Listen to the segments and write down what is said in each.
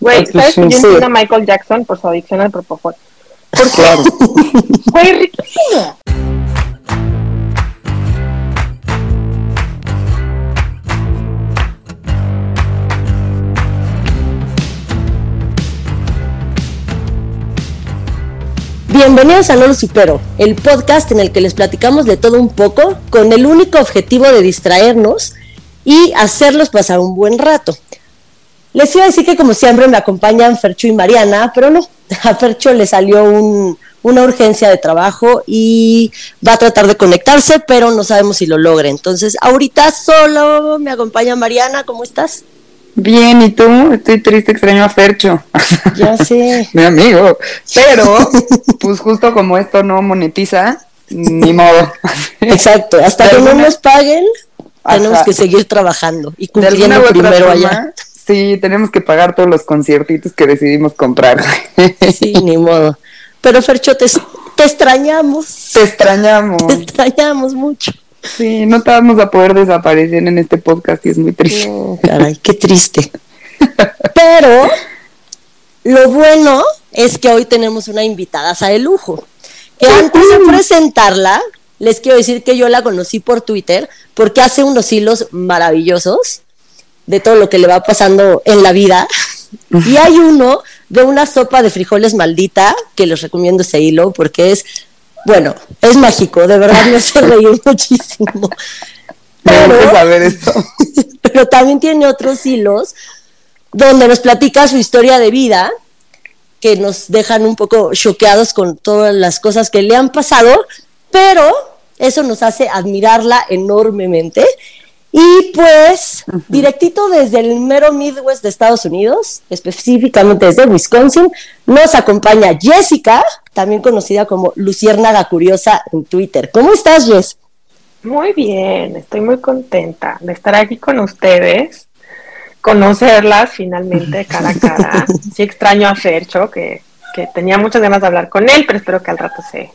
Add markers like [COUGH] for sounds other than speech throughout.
Güey, ¿sabes que yo sí. entiendo a Michael Jackson por su adicción al propofol? Claro. [LAUGHS] Güey, riquísimo. Bienvenidos a No Lo Supero, el podcast en el que les platicamos de todo un poco con el único objetivo de distraernos y hacerlos pasar un buen rato. Les iba a decir que como siempre me acompañan Fercho y Mariana, pero no, [LAUGHS] a Fercho le salió un- una urgencia de trabajo y va a tratar de conectarse, pero no sabemos si lo logre. Entonces, ahorita solo me acompaña Mariana, ¿cómo estás? Bien, ¿y tú? Estoy triste, extraño a Fercho. [LAUGHS] Ya sé. Mi amigo. Pero, [LAUGHS] pues justo como esto no monetiza, ni modo. Exacto, hasta que no nos paguen, tenemos Ajá. que seguir trabajando y cumpliendo primero forma, allá. Sí, tenemos que pagar todos los conciertitos que decidimos comprar. [LAUGHS] Sí, ni modo. Pero Fercho, te, te extrañamos. Te extrañamos. Te extrañamos mucho. Sí, no te vamos a poder desaparecer en este podcast y es muy triste. No, caray, qué triste. Pero lo bueno es que hoy tenemos una invitada de lujo. Que antes de presentarla, les quiero decir que yo la conocí por Twitter porque hace unos hilos maravillosos de todo lo que le va pasando en la vida. Y hay uno de una sopa de frijoles maldita que les recomiendo ese hilo porque es, bueno, es mágico, de verdad me hace reír [LAUGHS] muchísimo. Pero, saber esto. [LAUGHS] pero también tiene otros hilos donde nos platica su historia de vida que nos dejan un poco choqueados con todas las cosas que le han pasado, pero eso nos hace admirarla enormemente. Y pues, directito desde el mero Midwest de Estados Unidos, específicamente desde Wisconsin, nos acompaña Jessica, también conocida como Luciérnaga Curiosa en Twitter. ¿Cómo estás, Jess? Muy bien, estoy muy contenta de estar aquí con ustedes, conocerlas finalmente [LAUGHS] cara a cara. Sí extraño a Fercho, que, que tenía muchas ganas de hablar con él, pero espero que al rato se,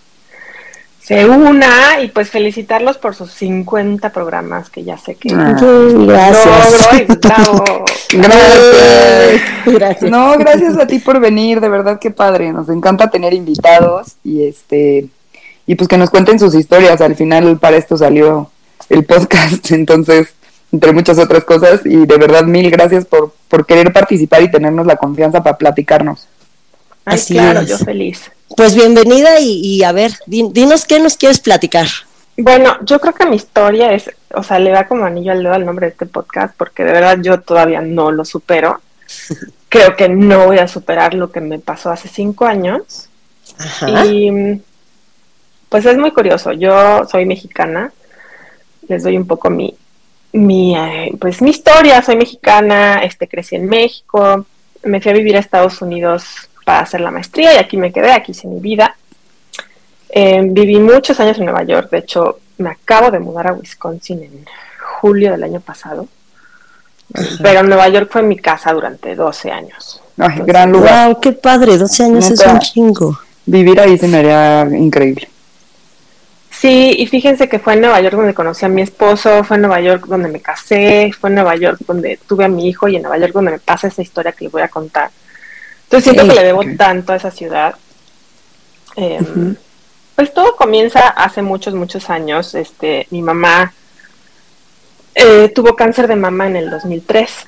se una y pues felicitarlos por sus 50 programas que ya sé que Ah. Gracias. logro y [LAUGHS] bravo. Gracias. Gracias. No, gracias a ti por venir, de verdad que padre. Nos encanta tener invitados y este y pues que nos cuenten sus historias. Al final para esto salió el podcast, [LAUGHS] entonces entre muchas otras cosas y de verdad mil gracias por por querer participar y tenernos la confianza para platicarnos. Ay, Así claro, es. yo feliz. Pues bienvenida y, y a ver, di- dinos qué nos quieres platicar. Bueno, yo creo que mi historia es, o sea, le da como anillo al dedo al nombre de este podcast, porque de verdad yo todavía no lo supero. [LAUGHS] Creo que no voy a superar lo que me pasó hace cinco años. Ajá. Y pues es muy curioso. Yo soy mexicana. Les doy un poco mi, mi, eh, pues mi historia. Soy mexicana. Este crecí en México. Me fui a vivir a Estados Unidos para hacer la maestría y aquí me quedé. Aquí hice mi vida. Eh, viví muchos años en Nueva York. De hecho, me acabo de mudar a Wisconsin en julio del año pasado. Pero Nueva York fue mi casa durante 12 años. Ay, Entonces, gran lugar. Wow, qué padre, 12 años es un chingo. Vivir ahí se me haría increíble. Sí, y fíjense que fue en Nueva York donde conocí a mi esposo, fue en Nueva York donde me casé, fue en Nueva York donde tuve a mi hijo y en Nueva York donde me pasa esa historia que les voy a contar. Entonces siento Sí, que le debo tanto a esa ciudad. Eh, Ujú. Pues todo comienza hace muchos, muchos años. Este, mi mamá eh, tuvo cáncer de mama en el 2003.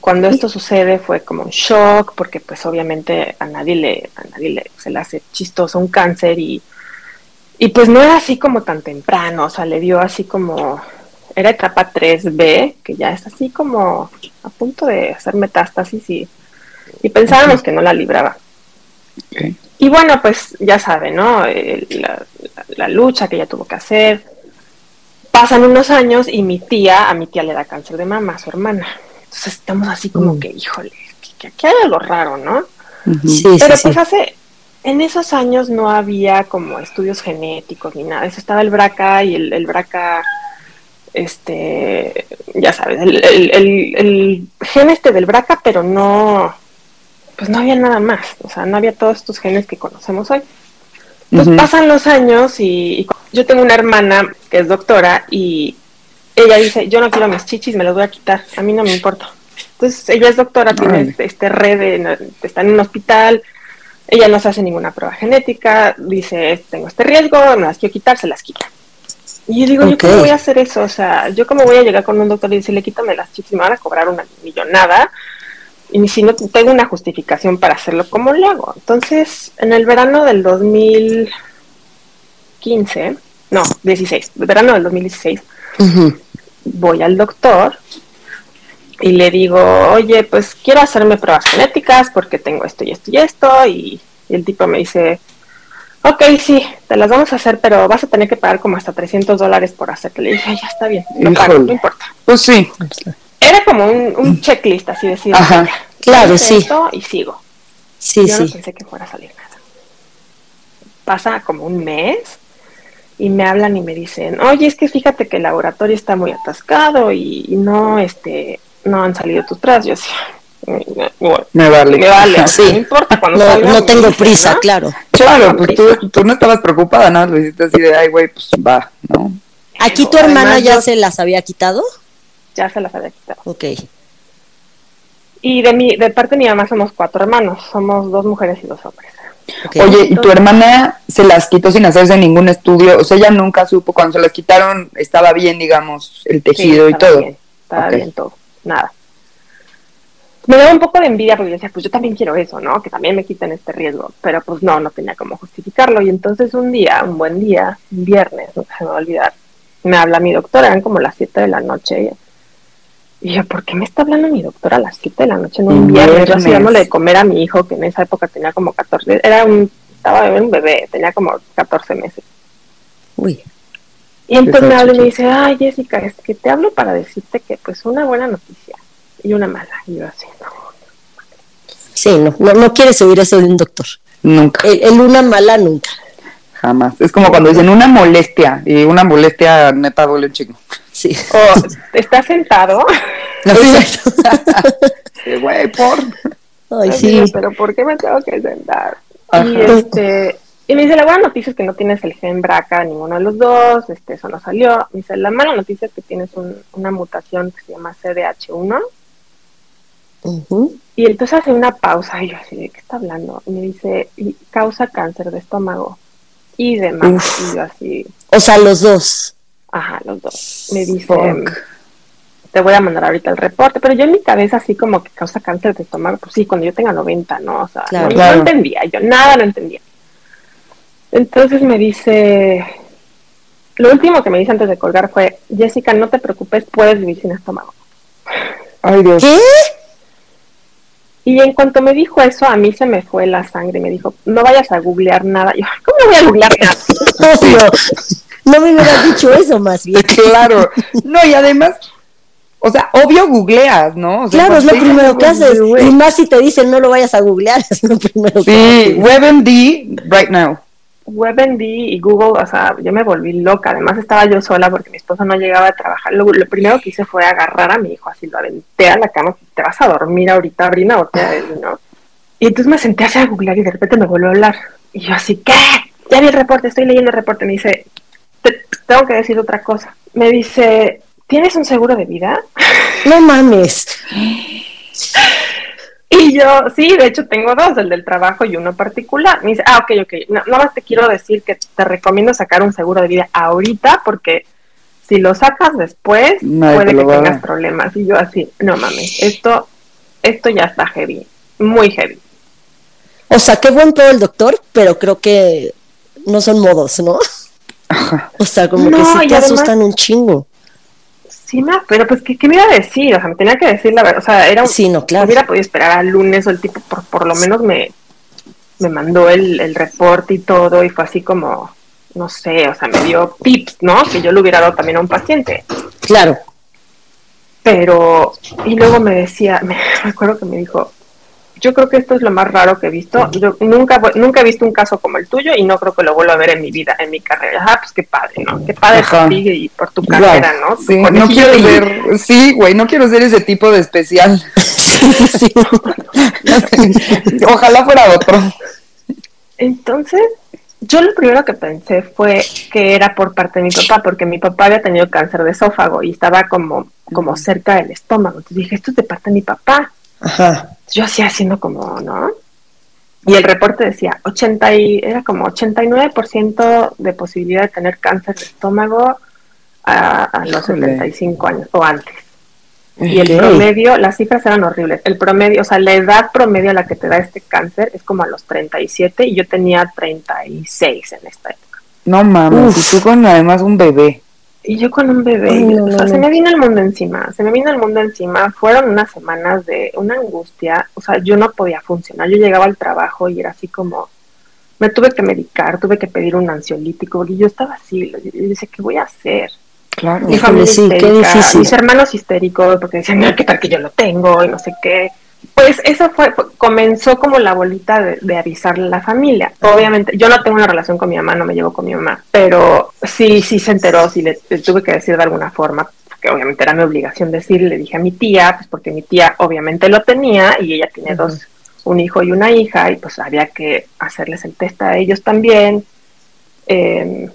Cuando esto sucede fue como un shock porque pues obviamente a nadie le, a nadie le, se le hace chistoso un cáncer y, y pues no era así como tan temprano, o sea, le dio así como, era etapa 3B, que ya es así como a punto de hacer metástasis y, y pensábamos que no la libraba. Y bueno, pues ya saben, ¿no? El- la, la- la lucha que ella tuvo que hacer. Pasan unos años y mi tía, a mi tía le da cáncer de mama, a su hermana. Entonces estamos así como Mm. que, híjole, que, que aquí hay algo raro, ¿no? Sí, Pero sí, pues sí. hace, en esos años no había como estudios genéticos ni nada. Eso estaba el BRCA y el, el BRCA, este, ya sabes, el, el, el, el gen este del BRCA, pero no, pues no había nada más. O sea, no había todos estos genes que conocemos hoy. Pues Ujú. pasan los años y, y yo tengo una hermana que es doctora y ella dice, yo no quiero mis chichis, me los voy a quitar, a mí no me importa. Entonces, ella es doctora, tiene este, este red, de- está en un hospital, ella no se hace ninguna prueba genética, dice, tengo este riesgo, me las quiero quitar, se las quita. Y yo digo, ¿yo cómo voy a hacer eso? O sea, ¿yo cómo voy a llegar con un doctor y decirle, quítame las y me van a cobrar una millonada? Y si no tengo una justificación para hacerlo, ¿cómo le hago? Entonces, en el verano del 2015, no, 16, el verano del 2016, Ujú. voy al doctor y le digo, oye, pues quiero hacerme pruebas genéticas porque tengo esto y esto y esto. Y, y el tipo me dice, ok, sí, te las vamos a hacer, pero vas a tener que pagar como hasta 300 dólares por hacerte. Le dije, "Ay, ya está bien, lo pago, no importa. Pues sí. Era como un, un checklist, así decir, Ajá. "Ya, Claro, sí. esto y sigo. Sí, Yo no sí. pensé que fuera a salir nada. Pasa como un mes y me hablan y me dicen, oye, es que fíjate que el laboratorio está muy atascado y, y no, este, no han salido tus pruebas. Yo decía, bueno, Me vale. me vale, [LAUGHS] Sí. no importa cuando No, salga, no tengo prisa, ¿no? claro. Claro, pues tú, tú no estabas preocupada, nada, lo hiciste así de, ay, güey, pues va, ¿no? ¿Aquí tu Además, hermana ya yo- se las había quitado? Ya se las había quitado. Ok. Y de mi, de parte de mi mamá somos cuatro hermanos, somos dos mujeres y dos hombres. Oye, ¿y tu hermana se las quitó sin hacerse ningún estudio? O sea, ella nunca supo, cuando se las quitaron, estaba bien, digamos, el tejido Sí, y todo. Bien, estaba bien todo, nada. Me daba un poco de envidia porque yo decía, pues yo también quiero eso, ¿no? Que también me quiten este riesgo. Pero pues no, no tenía cómo justificarlo. Y entonces un día, un buen día, un viernes, nunca se me va a olvidar, me habla mi doctora, eran como las 7 de la noche. Y yo, ¿por qué me está hablando mi doctora a las 7 de la noche en un viernes? Yo así dándole de comer a mi hijo, que en esa época tenía como 14, era un, estaba un bebé, tenía como 14 meses. Uy. Y entonces me Está habla y me dice, ay Jessica, es que te hablo para decirte que pues una buena noticia y una mala. Y yo así, no. Sí, no, no, no quieres oír eso de un doctor. Nunca, El, el una mala nunca. jamás. Es como cuando dicen una molestia, y una molestia neta duele un chingo. Sí. O [LAUGHS] estás sentado. [LAUGHS] Exacto. Sí, güey, por... Ay, sí. pero ¿por qué me tengo que sentar? Ajá. Y este y me dice, la buena noticia es que no tienes el gen BRCA ninguno de los dos, este, eso no salió. Me dice, la mala noticia es que tienes un- una mutación que se llama CDH1. Ujú. Y entonces hace una pausa y yo así, ¿de qué está hablando? Y me dice, y causa cáncer de estómago y de mama. Uf. Y yo así, O sea, los dos. ajá, los dos. Me dice, Fuck. Te voy a mandar ahorita el reporte, pero yo en mi cabeza así como que causa cáncer de estómago, pues sí, cuando yo tenga 90, ¿no? O sea, Claro. no, no entendía, yo nada lo entendía. Entonces me dice, lo último que me dice antes de colgar fue, Jessica, no te preocupes, puedes vivir sin estómago. Ay, Dios. ¿Qué? Y en cuanto me dijo eso, a mí se me fue la sangre. Me dijo, no vayas a googlear nada. Yo, ¿cómo no voy a googlear nada? [LAUGHS] Obvio. No me hubieras dicho eso más bien. [LAUGHS] Claro. No, y además, o sea, obvio googleas, ¿no? O sea, Claro, es lo te primero que dicen, haces. güey, Y más si te dicen no lo vayas a googlear, [LAUGHS] es lo primero que Sí, haces. WebMD, right now. WebMD y Google, o sea, yo me volví loca. Además estaba yo sola porque mi esposo no llegaba a trabajar. Lo, lo primero que hice fue agarrar a mi hijo, así lo aventé a la cama. Te vas a dormir ahorita, una botella de vino. Y entonces me senté así a googlear y de repente me volvió a hablar. Y yo así, ¿qué? Ya vi el reporte, estoy leyendo el reporte. Me dice, "Te- tengo que decir otra cosa. Me dice, ¿tienes un seguro de vida? No mames. Y yo, sí, de hecho tengo dos, el del trabajo y uno particular. Me dice, ah, ok, ok, no, nada más te quiero decir que te recomiendo sacar un seguro de vida ahorita porque si lo sacas después Nadie puede te que tengas problemas. Y yo así, no mames, esto, esto ya está heavy, muy heavy. O sea, qué buen todo el doctor, pero creo que no son modos, ¿no? O sea, como No, que sí te además- asustan un chingo. Sí, ma, pero pues, ¿qué, qué me iba a decir? O sea, me tenía que decir la verdad. O sea, era un, Sí, no, claro. hubiera podido esperar al lunes o el tipo por, por lo menos me, me mandó el, el reporte y todo y fue así como, no sé, o sea, me dio tips, ¿no? Que yo le hubiera dado también a un paciente. Claro. Pero, y luego me decía, me, [LAUGHS] me acuerdo que me dijo, yo creo que esto es lo más raro que he visto. Yo nunca, nunca he visto un caso como el tuyo y no creo que lo vuelva a ver en mi vida, en mi carrera. Ah, pues qué padre, ¿no? Qué padre por ti y por tu carrera, ¿no? Sí, no quiero de ser, sí, güey, no quiero ser ese tipo de especial. [LAUGHS] Sí, sí. [LAUGHS] Ojalá fuera otro. Entonces, yo lo primero que pensé fue que era por parte de mi papá, porque mi papá había tenido cáncer de esófago y estaba como, como cerca del estómago. Entonces dije, esto es de parte de mi papá. Ajá. Yo hacía haciendo como, ¿no? Y el reporte decía, 80 y, era como 89% de posibilidad de tener cáncer de estómago a, a los Híjole. 75 años o antes. Y el promedio, las cifras eran horribles. El promedio, o sea, la edad promedio a la que te da este cáncer es como a los 37 y yo tenía 36 en esta época. No mames, y tú con además un bebé. Y yo con un bebé, Ay, no, o no, sea, se no. me vino el mundo encima, se me vino el mundo encima. Fueron unas semanas de una angustia, o sea, yo no podía funcionar. Yo llegaba al trabajo y era así como, me tuve que medicar, tuve que pedir un ansiolítico, porque yo estaba así, yo yo decía, ¿qué voy a hacer? Claro. Mi familia sí, qué histérica, difícil. mis hermanos histéricos, porque decían, "Mira, ¿qué tal que yo lo tengo? Y no sé qué. Pues eso fue, fue- comenzó como la bolita de, de avisarle a la familia. Obviamente, yo no tengo una relación con mi mamá, no me llevo con mi mamá, pero sí, sí se enteró, sí le, le tuve que decir de alguna forma, porque obviamente era mi obligación decirle, le dije a mi tía, pues porque mi tía obviamente lo tenía y ella tiene dos, un hijo y una hija, y pues había que hacerles el test a ellos también. Eh,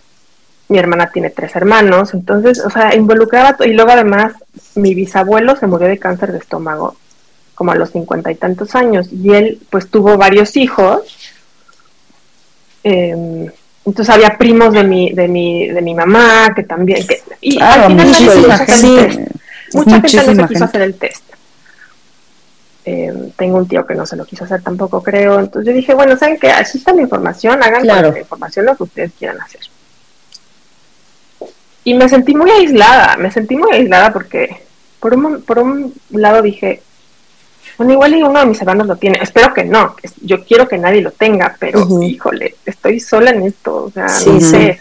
mi hermana tiene tres hermanos, entonces, o sea, involucraba, y luego además mi bisabuelo se murió de cáncer de estómago como a los cincuenta y tantos años, y él pues tuvo varios hijos, eh, entonces había primos de mi, de mi, de mi mamá que también, que, y Claro, al final muchísima gente. Es Mucha gente no se quiso hacer el test. Eh, tengo un tío que no se lo quiso hacer tampoco, creo. Entonces yo dije, bueno, ¿saben qué? Aquí está la información, hagan Claro. con la información lo que ustedes quieran hacer. Y me sentí muy aislada, me sentí muy aislada porque por un, por un lado dije, bueno, igual y uno de mis hermanos lo tiene, espero que no, yo quiero que nadie lo tenga, pero híjole, estoy sola en esto, o sea, Sí, no sí. sé.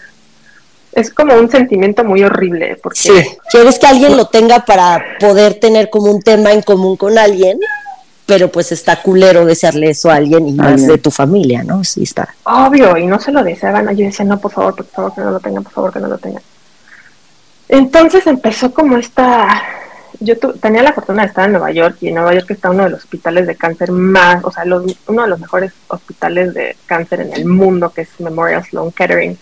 Es como un sentimiento muy horrible, porque Sí. Quieres que alguien lo tenga para poder tener como un tema en común con alguien, pero pues está culero desearle eso a alguien y más Alguien. de tu familia, ¿no? Sí, está. obvio, y no se lo deseaban. Yo decía, no, por favor, por favor, que no lo tengan, por favor, que no lo tengan. Entonces empezó como esta. Yo tu- tenía la fortuna de estar en Nueva York y en Nueva York está uno de los hospitales de cáncer más, o sea, los- uno de los mejores hospitales de cáncer en el mundo, que es Memorial Sloan Kettering.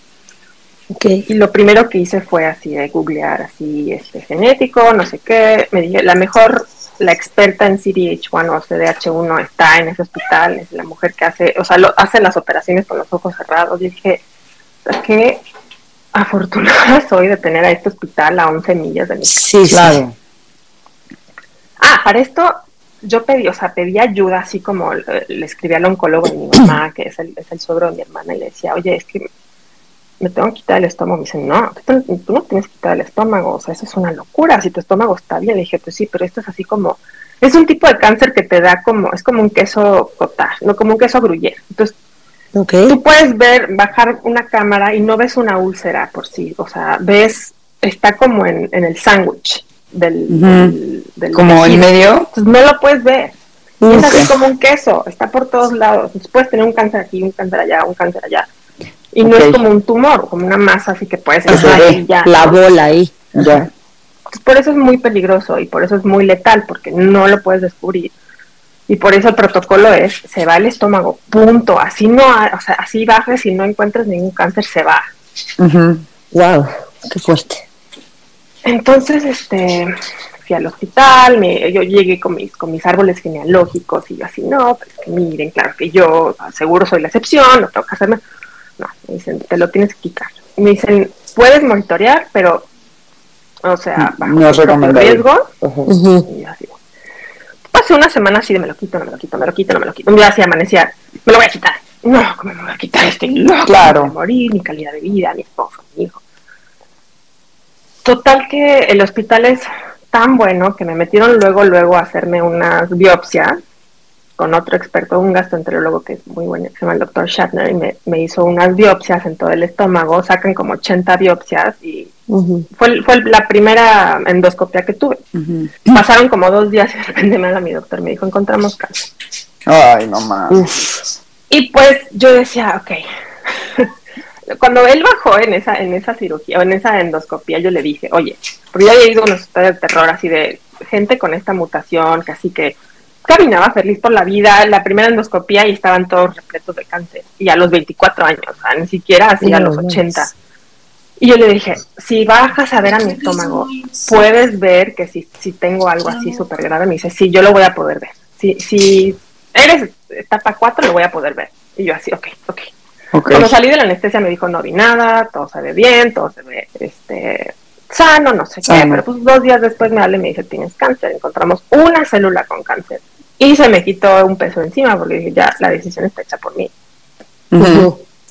Ok. Y lo primero que hice fue así de googlear, así, este, genético, no sé qué. Me dije, la mejor, la experta en CDH1 o CDH1 está en ese hospital, es la mujer que hace, o sea, lo, hace las operaciones con los ojos cerrados. Y dije, qué afortunada [LAUGHS] soy de tener a este hospital a 11 millas de mi casa. Sí, sí. Claro. Ah, para esto yo pedí, o sea, pedí ayuda, así como le escribí al oncólogo de mi mamá, [CLEARS THROAT] que es el, es el suegro de mi hermana, y le decía, oye, es que me tengo que quitar el estómago. Me dice, no, tú, no tienes que quitar el estómago, o sea, eso es una locura, si tu estómago está bien. Le dije, pues sí, pero esto es así como, es un tipo de cáncer que te da como, es como un queso cottage, no como un queso gruyere. Entonces, tú puedes ver, bajar una cámara y no ves una úlcera por sí, o sea, ves, está como en, en el sándwich del, Ujú. del, del Como en medio. Entonces no lo puedes ver. Es así como un queso, está por todos lados. Entonces puedes tener un cáncer aquí, un cáncer allá, un cáncer allá. Y no es como un tumor, como una masa así que puedes ya. la bola ahí. Ya. Entonces, por eso es muy peligroso y por eso es muy letal, porque no lo puedes descubrir. Y por eso el protocolo es, se va al estómago, punto. Así no, o sea, así bajes y no encuentras ningún cáncer, se va. Ujú. Wow, qué fuerte. Entonces, este, fui al hospital, me- yo llegué con mis, con mis árboles genealógicos y yo así, no, pues que miren, claro que yo seguro soy la excepción, no tengo que hacerme. No, me dicen, te lo tienes que quitar. Me dicen, puedes monitorear, pero, o sea, bajo No es riesgo. Ajá. Ujú. Y yo así. Pasé una semana así de me lo quito, no me lo quito, me lo quito, no me lo quito. Un día así amanecía, me lo voy a quitar. No, ¿cómo me lo voy a quitar? Estoy loco. Claro. A morir, mi calidad de vida, mi esposo, mi hijo. Total que el hospital es tan bueno que me metieron luego, luego a hacerme unas biopsias con otro experto, un gastroenterólogo que es muy bueno, que se llama el doctor Shatner, y me, me hizo unas biopsias en todo el estómago, sacan como 80 biopsias y fue, fue la primera endoscopia que tuve. Pasaron como dos días y de repente me habla mi doctor, me dijo, encontramos cáncer. Ay, no mames. Uf. Y pues yo decía, ok. Cuando él bajó en esa, en esa cirugía o en esa endoscopia, yo le dije, oye, porque yo había ido a una historia de terror así de gente con esta mutación, que así que caminaba feliz por la vida, la primera endoscopía y estaban todos repletos de cáncer. Y a los 24 años, o sea, ni siquiera así a los 80. Y yo le dije, si bajas a ver a mi estómago, puedes ver que si, si tengo algo así súper grave. Me dice, sí, yo lo voy a poder ver. Si, si eres etapa 4, lo voy a poder ver. Y yo así, ok, ok. Cuando salí de la anestesia me dijo, no vi nada, todo se ve bien, todo se ve este, sano, no sé qué. Pero pues dos días después me habla y me dice, tienes cáncer. Encontramos una célula con cáncer. Y se me quitó un peso encima porque dije, ya, la decisión está hecha por mí.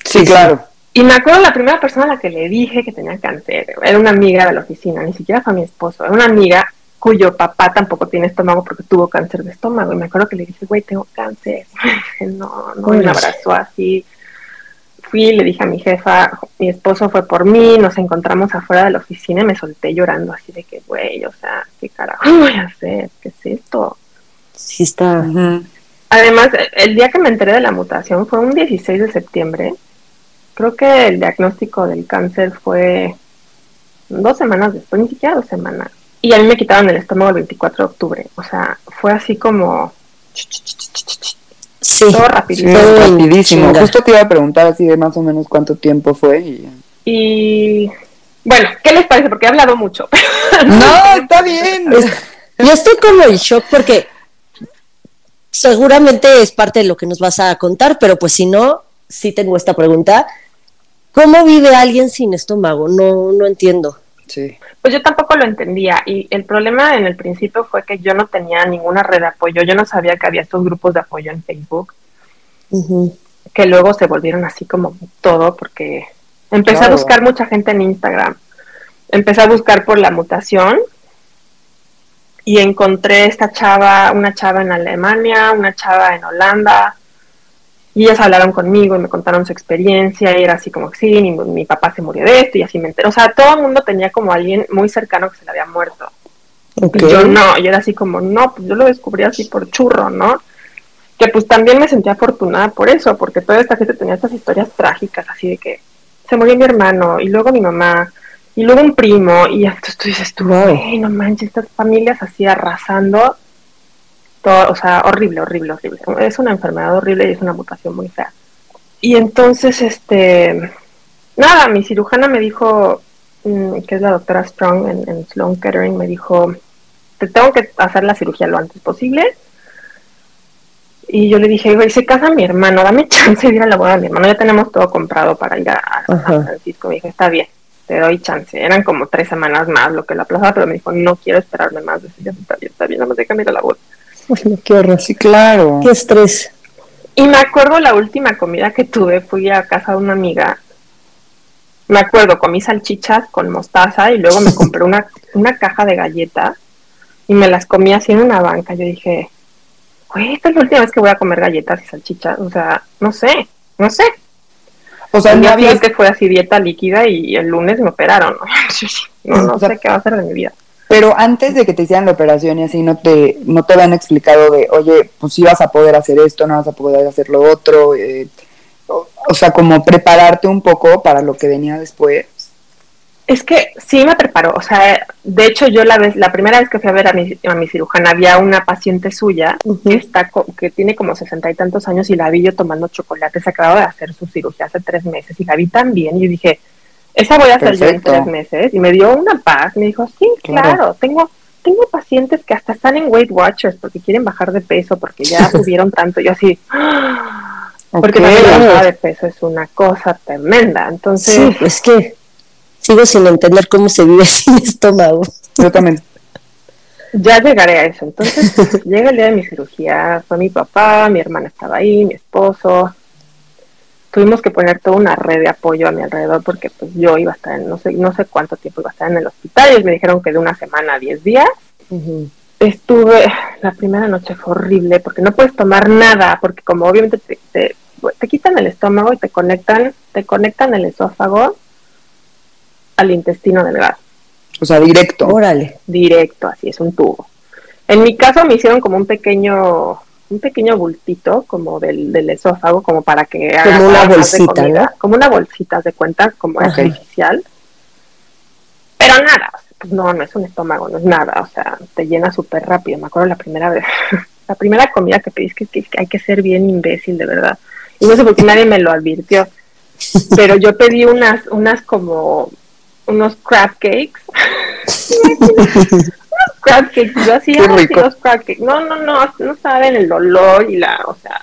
sí, claro. Y me acuerdo la primera persona a la que le dije que tenía cáncer, era una amiga de la oficina, ni siquiera fue mi esposo, era una amiga cuyo papá tampoco tiene estómago porque tuvo cáncer de estómago. Y me acuerdo que le dije, güey, tengo cáncer. [LAUGHS] no, no, me abrazó así. Fui, le dije a mi jefa, mi esposo fue por mí, nos encontramos afuera de la oficina y me solté llorando así de que, güey, o sea, ¿qué carajo voy a hacer? ¿Qué es esto? Sí está. Además, el día que me enteré de la mutación fue un 16 de septiembre creo que el diagnóstico del cáncer fue dos semanas después, ni siquiera dos semanas. Y a mí me quitaron el estómago el 24 de octubre. O sea, fue así como... Sí, todo rapidísimo. rapidísimo. Justo te iba a preguntar así de más o menos cuánto tiempo fue. Y, y bueno, ¿qué les parece? Porque he hablado mucho. [LAUGHS] no, está bien. Yo estoy como en shock porque seguramente es parte de lo que nos vas a contar, pero pues si no, sí tengo esta pregunta. ¿Cómo vive alguien sin estómago? No, no entiendo. Sí. Pues yo tampoco lo entendía y el problema en el principio fue que yo no tenía ninguna red de apoyo, yo no sabía que había estos grupos de apoyo en Facebook, que luego se volvieron así como todo porque empecé a buscar mucha gente en Instagram, empecé a buscar por la mutación y encontré esta chava, una chava en Alemania, una chava en Holanda, y ellas hablaron conmigo y me contaron su experiencia y era así como, sí, mi, papá se murió de esto y así me enteré. O sea, todo el mundo tenía como alguien muy cercano que se le había muerto. Y yo no, y era así como, no, pues yo lo descubrí así por churro, ¿no? Que pues también me sentía afortunada por eso, porque toda esta gente tenía estas historias trágicas, así de que se murió mi hermano y luego mi mamá y luego un primo y entonces tú dices, tú, no manches, estas familias así arrasando o sea, horrible, horrible, horrible. Es una enfermedad horrible y es una mutación muy fea. Y entonces, este, nada, mi cirujana me dijo, mm, que es la doctora Strong en, Sloan Kettering, me dijo, te tengo que hacer la cirugía lo antes posible. Y yo le dije, güey, se casa mi hermano, dame chance de ir a la boda de mi hermano, ya tenemos todo comprado para ir a, San Francisco. Me dijo, está bien, te doy chance. Eran como tres semanas más lo que la plaza, pero me dijo, no quiero esperarme más. Decía, está bien, está bien, no me deja ir a la boda. Bueno, qué horror. Sí, claro. Qué estrés. Y me acuerdo la última comida que tuve, fui a casa de una amiga. Me acuerdo, comí salchichas con mostaza y luego me compré una, [LAUGHS] una caja de galletas y me las comí así en una banca. Yo dije, güey, esta es la última vez que voy a comer galletas y salchichas. O sea, no sé, no sé. O sea, el día que fue así dieta líquida y el lunes me operaron. [LAUGHS] No, no, sé qué va a hacer de mi vida. Pero antes de que te hicieran la operación y así, ¿no te, no te habían explicado de, oye, pues sí vas a poder hacer esto, no vas a poder hacer lo otro? Eh, o, sea, como prepararte un poco para lo que venía después. Es que sí me preparó, o sea, de hecho yo la vez, la primera vez que fui a ver a mi, a mi cirujana había una paciente suya que está que tiene como sesenta y tantos años y la vi yo tomando chocolate, se acababa de hacer su cirugía hace tres meses y la vi tan bien y dije, esa voy a hacer yo en tres meses. Y me dio una paz. Me dijo, sí, claro, tengo tengo pacientes que hasta están en Weight Watchers porque quieren bajar de peso, porque ya [LAUGHS] subieron tanto. Yo así, porque la bajada de peso es una cosa tremenda. Entonces, sí, es que sigo sin entender cómo se vive [LAUGHS] sin estómago. Yo también. Ya llegaré a eso. Entonces, [LAUGHS] llega el día de mi cirugía, fue mi papá, mi hermana estaba ahí, mi esposo, tuvimos que poner toda una red de apoyo a mi alrededor porque pues yo iba a estar en, no sé, no sé cuánto tiempo iba a estar en el hospital y me dijeron que de una semana a 10 días. Estuve, la primera noche fue horrible porque no puedes tomar nada porque como obviamente te, te, quitan el estómago y te conectan, te conectan el esófago al intestino delgado. O sea, directo. Órale. Directo, así es un tubo. En mi caso me hicieron como un pequeño un pequeño bultito como del, del esófago, como para que haga como una bolsita, como una bolsita de cuenta, como artificial. Pero nada, pues no, no es un estómago, no es nada, o sea, te llena súper rápido. Me acuerdo la primera vez, [LAUGHS] La primera comida que pedí es que, que hay que ser bien imbécil, de verdad. Y no sé por qué nadie me lo advirtió. Pero yo pedí unas, unas como, unos crab cakes. [LAUGHS] [LAUGHS] crab cakes. Yo hacía así los crab cakes. No, no, no, no saben el dolor y la, o sea,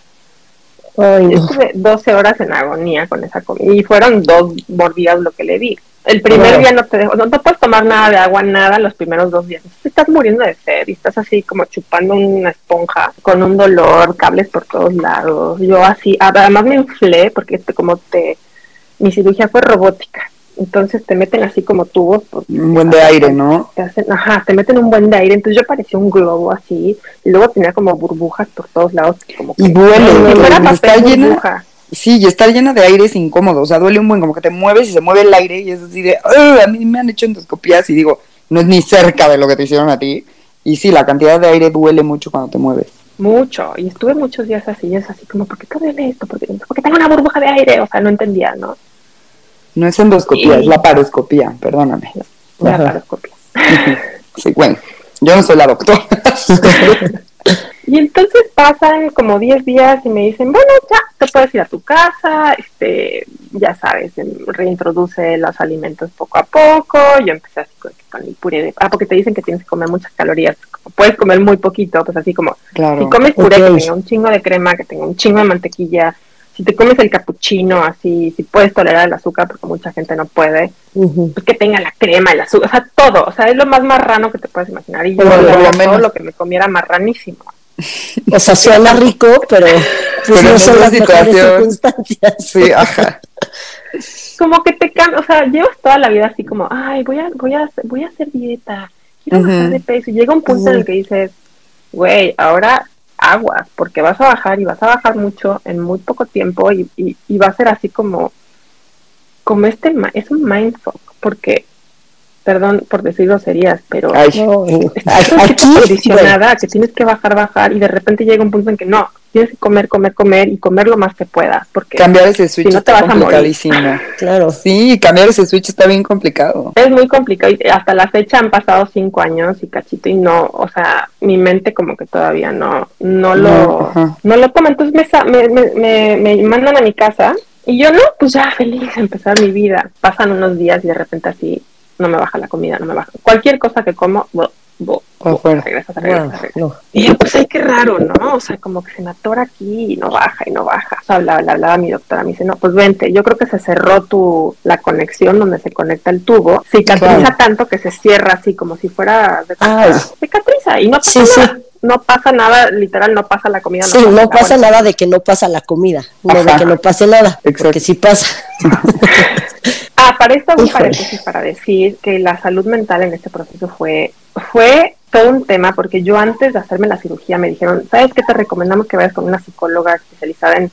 Ay, yo estuve 12 horas en agonía con esa comida y fueron dos mordidas lo que le di. El primer día no te dejo, no te puedes tomar nada de agua, nada los primeros dos días. Te estás muriendo de sed y estás así como chupando una esponja con un dolor, cables por todos lados. Yo así, además me inflé porque este, como te, mi cirugía fue robótica. Entonces te meten así como tubos. por- Un buen de aire, ¿no? te hacen, ajá, te meten un buen de aire, entonces yo parecía un globo así, y luego tenía como burbujas por todos lados, como que Y duele, si fuera porque está papel llena- burbuja. Sí, y estar llena de aire es incómodo, o sea, duele un buen, como que te mueves y se mueve el aire y es así de, a mí me han hecho endoscopías y digo, no es ni cerca de lo que te hicieron a ti. Y sí, la cantidad de aire duele mucho cuando te mueves. Mucho, y estuve muchos días así, y es así como, ¿por qué te duele esto? Porque, porque tengo una burbuja de aire, o sea, no entendía, ¿no? No es endoscopía, Y- es la paroscopía, perdóname. La Ajá. paroscopia. [LAUGHS] Sí, bueno, yo no soy la doctora. [LAUGHS] Y entonces pasan como 10 días y me dicen, bueno, ya, te puedes ir a tu casa, este, ya sabes, reintroduce los alimentos poco a poco. Yo empecé así con, con el puré de... Ah, porque te dicen que tienes que comer muchas calorías. Puedes comer muy poquito, pues así como Claro. Si comes puré que tenga un chingo de crema, que tenga un chingo de mantequilla, si te comes el capuchino así, si puedes tolerar el azúcar, porque mucha gente no puede, Ujú. pues que tenga la crema, el azúcar, o sea, todo, o sea, es lo más marrano que te puedes imaginar. Y yo Por lo todo menos. lo que me comiera marranísimo. O sea, suena rico, pero pues Pero no son las mejores circunstancias. Sí, ajá. Como que te cambia, o sea, llevas toda la vida así como, ay, voy a, voy a, hacer- voy a hacer dieta, quiero Ujú. bajar de peso. Y llega un punto en el que dices, güey, ahora aguas, porque vas a bajar y vas a bajar mucho en muy poco tiempo y, y, va a ser así como, como este, es un mindfuck, porque, perdón por decir groserías, pero Ay, No, [LAUGHS] [LAUGHS] estás aquí, bueno, condicionada que tienes que bajar, bajar y de repente llega un punto en que no, tienes que comer, comer, comer y comer lo más que puedas, porque cambiar ese switch Si no te está vas a morir. [LAUGHS] claro. Sí, cambiar ese switch está bien complicado. es muy complicado y hasta la fecha han pasado cinco años y cachito y no, o sea, mi mente como que todavía no, no No, lo, ajá. no lo toma. Entonces me, sa- me, me, me, me mandan a mi casa y yo no, pues ya feliz de empezar mi vida. Pasan unos días y de repente así no me baja la comida, no me baja. Cualquier cosa que como, bo, bo, bo, regresa, regresa, Wow, regresa. no. Y yo, pues, ay, qué raro, ¿no? O sea, como que se me atora aquí y no baja y no baja. O sea, hablaba, hablaba mi doctora, me dice, no, pues vente, yo creo que se cerró tu, la conexión donde se conecta el tubo, cicatriza Claro. tanto que se cierra así como si fuera de Ay. cicatriza y no pasa Sí, sí. nada. No pasa nada, literal, no pasa la comida. Sí, no pasa nada de que no pasa la comida, no de Ajá. que no pase nada, Exacto. porque sí pasa. [LAUGHS] Ah, para esto un paréntesis para decir que la salud mental en este proceso fue, fue todo un tema, porque yo antes de hacerme la cirugía me dijeron, ¿sabes qué? Te recomendamos que vayas con una psicóloga especializada en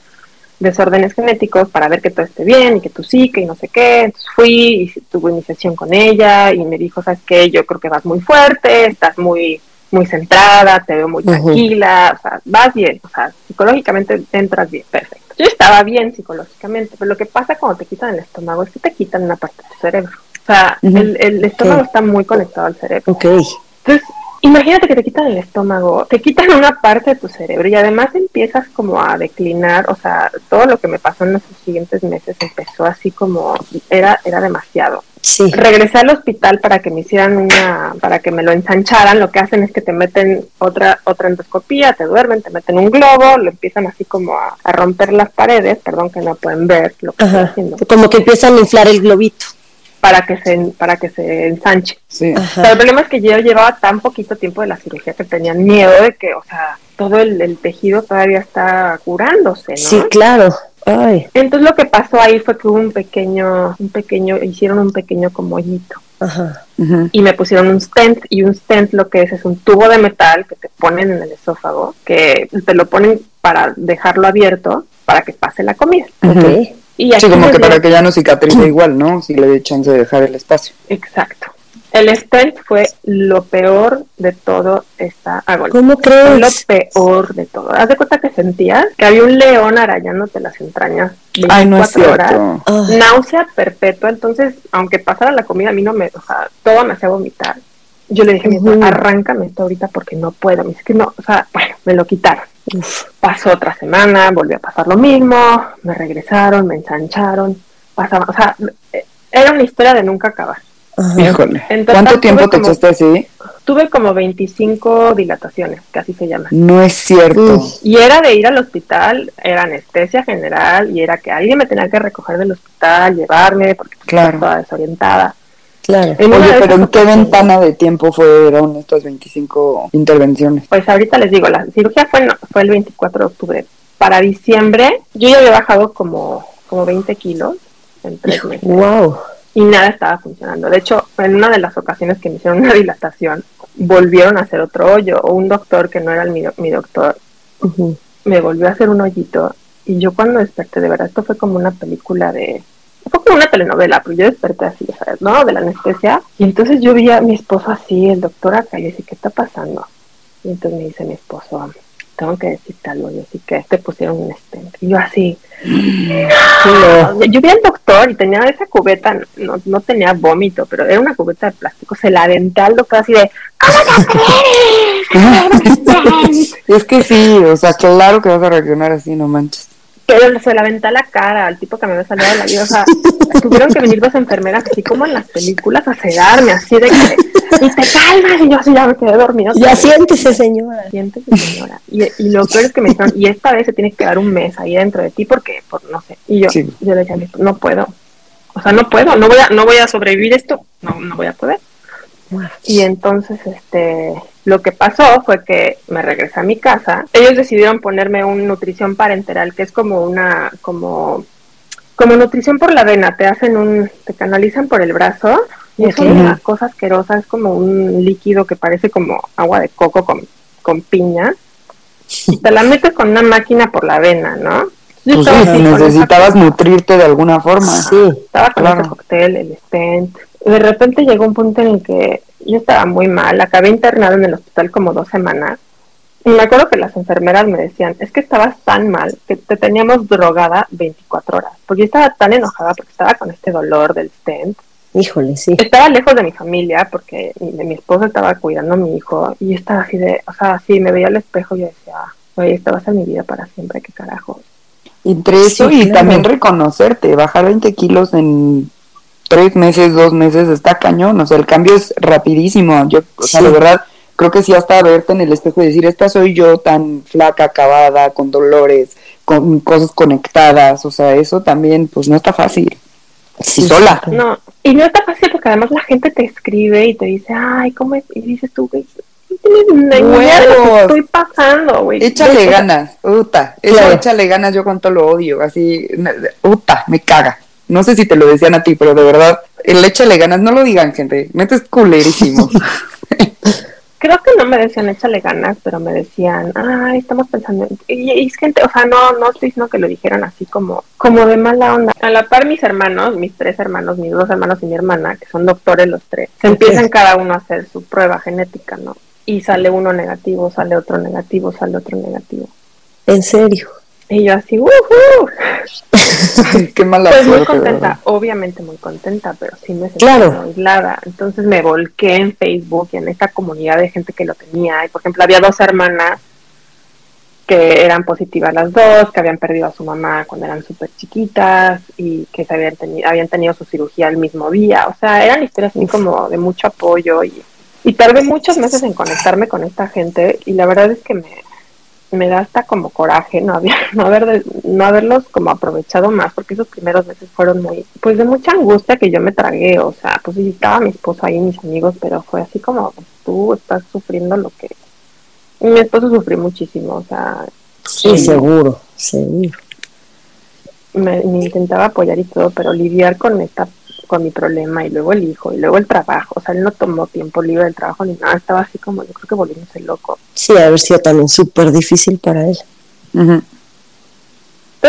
desórdenes genéticos para ver que todo esté bien y que tú sí, que y no sé qué. Entonces fui y tuve mi sesión con ella y me dijo, ¿sabes qué? Yo creo que vas muy fuerte, estás muy muy centrada, te veo muy tranquila, o sea, vas bien, o sea, psicológicamente entras bien, perfecto. Yo estaba bien psicológicamente, pero lo que pasa cuando te quitan el estómago es que te quitan una parte de tu cerebro. O sea, el, el estómago está muy conectado al cerebro. Ok. Entonces, imagínate que te quitan el estómago, te quitan una parte de tu cerebro y además empiezas como a declinar, o sea, todo lo que me pasó en los siguientes meses empezó así como, era, era demasiado. Sí. Regresé al hospital para que me hicieran una, para que me lo ensancharan, lo que hacen es que te meten otra, otra endoscopía, te duermen, te meten un globo, lo empiezan así como a, a romper las paredes, perdón que no pueden ver lo que estoy Ajá. haciendo, Como que empiezan a inflar el globito. para que se, para que se ensanche. Sí. Pero el problema es que yo llevaba tan poquito tiempo de la cirugía que tenían miedo de que, o sea, todo el, el tejido todavía está curándose, ¿no? Sí, claro. Ay, Entonces lo que pasó ahí fue que hubo un pequeño, un pequeño, hicieron un pequeño como hoyito ajá. Y me pusieron un stent y un stent lo que es es un tubo de metal que te ponen en el esófago, que te lo ponen para dejarlo abierto para que pase la comida. Y Sí, como que para que ya no cicatrice igual, ¿no? Si le dé chance de dejar el espacio. Exacto. El stent fue lo peor de todo esta agonía. ¿Cómo Fue lo crees? peor de todo. Haz de cuenta que sentías que había un león arañándote las entrañas 24 Ay, no es horas. cierto. Náusea perpetua, entonces, aunque pasara la comida, a mí no me, o sea, todo me hacía vomitar. Yo le dije a mi esposo, arráncame esto ahorita porque no puedo. Me dice que no, o sea, bueno, me lo quitaron. Pasó otra semana, volvió a pasar lo mismo, me regresaron, me ensancharon, pasaba, o sea, era una historia de nunca acabar. Híjole. ¿Cuánto tiempo te echaste así? Tuve como 25 dilataciones, que así se llama. No es cierto. Y era de ir al hospital, era anestesia general, y era que alguien me tenía que recoger del hospital, llevarme, porque estaba toda desorientada. Claro. Oye, pero ¿en qué ventana de tiempo fueron estas 25 intervenciones? Pues ahorita les digo, la cirugía fue, fue el 24 de octubre. Para diciembre, yo ya había bajado como, como 20 kilos en tres meses. ¡Wow! Y nada estaba funcionando. De hecho, en una de las ocasiones que me hicieron una [LAUGHS] dilatación, volvieron a hacer otro hoyo. O un doctor que no era mi, mi doctor, me volvió a hacer un hoyito. Y yo cuando desperté, de verdad, esto fue como una película de fue como una telenovela, pero yo desperté así, ¿sabes? ¿No? De la anestesia. Y entonces yo vi a mi esposo así, el doctor acá, y le dije, ¿qué está pasando? Y entonces me dice mi esposo, tengo que decirte algo, yo así que te pusieron un stent. Y yo así, [GASPS] yo vi al doctor y tenía esa cubeta, no, no tenía vómito, pero era una cubeta de plástico, se la aventé al doctor así de, [LAUGHS] es que sí, o sea, claro que vas a reaccionar así, no manches pero se la aventó la cara al tipo que me había salido de la vida. O sea, tuvieron que venir dos enfermeras, así como en las películas, a sedarme, así de que, y te calmas, y yo así ya me quedé dormido. Ya siéntese, señora. Siéntese, señora. Y, y lo peor es que me dijeron, y esta vez se tiene que quedar un mes ahí dentro de ti, porque, por no sé. Y yo, yo le decía, no puedo. O sea, no puedo, no voy a, no voy a sobrevivir esto, no, no voy a poder. Y entonces, este, lo que pasó fue que me regresé a mi casa. Ellos decidieron ponerme un nutrición parenteral, que es como una, como, como nutrición por la vena. Te hacen un, te canalizan por el brazo y es una cosa asquerosa. Es como un líquido que parece como agua de coco con, con piña. Y te la metes con una máquina por la vena, ¿no? Pues necesitabas nutrirte de alguna forma. Sí, estaba con ese cóctel, el stent. De repente llegó un punto en el que yo estaba muy mal, acabé internada en el hospital como dos semanas. Y me acuerdo que las enfermeras me decían, es que estabas tan mal que te teníamos drogada 24 horas. Porque yo estaba tan enojada porque estaba con este dolor del stent. Híjole, sí. Estaba lejos de mi familia porque mi, mi esposo estaba cuidando a mi hijo y estaba así de, o sea, sí, me veía al espejo y yo decía, oye, esta va a ser mi vida para siempre, qué carajo. Entre eso y también reconocerte, bajar 20 kilos en tres meses, dos meses, está cañón, o sea, el cambio es rapidísimo. Yo, o sea, de verdad, creo que sí hasta verte en el espejo y decir, esta soy yo tan flaca, acabada, con dolores, con cosas conectadas, o sea, eso también, pues no está fácil. Sí, sola. No, y no está fácil porque además la gente te escribe y te dice, ay, ¿cómo es? Y dices tú, güey, estoy pasando, güey. Échale ganas, uta. échale ganas, yo con todo lo odio, así, uta, me caga. No sé si te lo decían a ti, pero de verdad, el échale ganas, no lo digan, gente. Metes culerísimo. [LAUGHS] Creo que no me decían échale ganas, pero me decían, ay, estamos pensando en... Y, es gente, o sea, no, no estoy diciendo que lo dijeran así como, como de mala onda. A la par mis hermanos, mis tres hermanos, mis dos hermanos y mi hermana, que son doctores los tres, se empiezan cada uno a hacer su prueba genética, ¿no? Y sale uno negativo, sale otro negativo, sale otro negativo. ¿En serio? Y yo así. [LAUGHS] Qué mala Pues muy contenta, obviamente muy contenta, pero sí me sentí claro. aislada. Entonces me volqué en Facebook y en esta comunidad de gente que lo tenía. Y por ejemplo, había dos hermanas que eran positivas las dos, que habían perdido a su mamá cuando eran súper chiquitas y que se habían, tenido, habían tenido su cirugía el mismo día. O sea, eran historias así como de mucho apoyo y, y tardé muchos meses en conectarme con esta gente y la verdad es que me, me da hasta como coraje no haber, [LAUGHS] no haber no haberlos como aprovechado más porque esos primeros meses fueron muy pues de mucha angustia que yo me tragué o sea pues estaba mi esposo ahí mis amigos pero fue así como pues, tú estás sufriendo lo que y mi esposo sufrió muchísimo o sea sí seguro seguro. me, me intentaba apoyar y todo pero lidiar con esta con mi problema y luego el hijo y luego el trabajo. O sea, él no tomó tiempo libre del trabajo ni nada, estaba así como yo creo que volviéndose loco. Sí, haber sido también súper difícil para él. Entonces,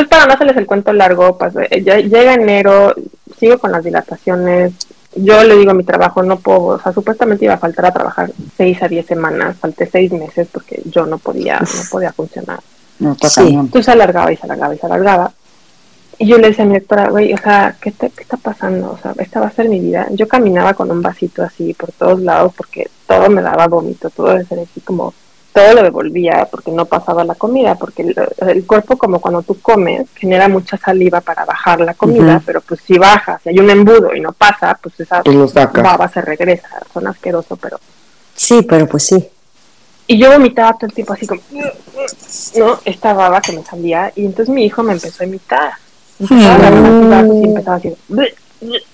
para no hacerles el cuento largo, pues, eh, ya, llega enero, sigo con las dilataciones. Yo le digo a mi trabajo, no puedo, o sea, supuestamente iba a faltar a trabajar seis a diez semanas, falté seis meses porque yo no podía, no podía funcionar. No, sí. Entonces se alargaba y se alargaba y se alargaba Y yo le decía a mi doctora, güey, o sea, ¿qué, te, ¿qué está pasando? O sea, esta va a ser mi vida. Yo caminaba con un vasito así por todos lados porque todo me daba vómito, todo ser así como, todo lo devolvía porque no pasaba la comida, porque el, cuerpo como cuando tú comes genera mucha saliva para bajar la comida, pero pues si baja, si hay un embudo y no pasa, pues esa baba se regresa, son asqueroso, pero... Sí, pero pues sí. Y yo vomitaba todo el tiempo así como, ¿no? Esta baba que me salía. Y entonces mi hijo me empezó a imitar. A y empezaba así.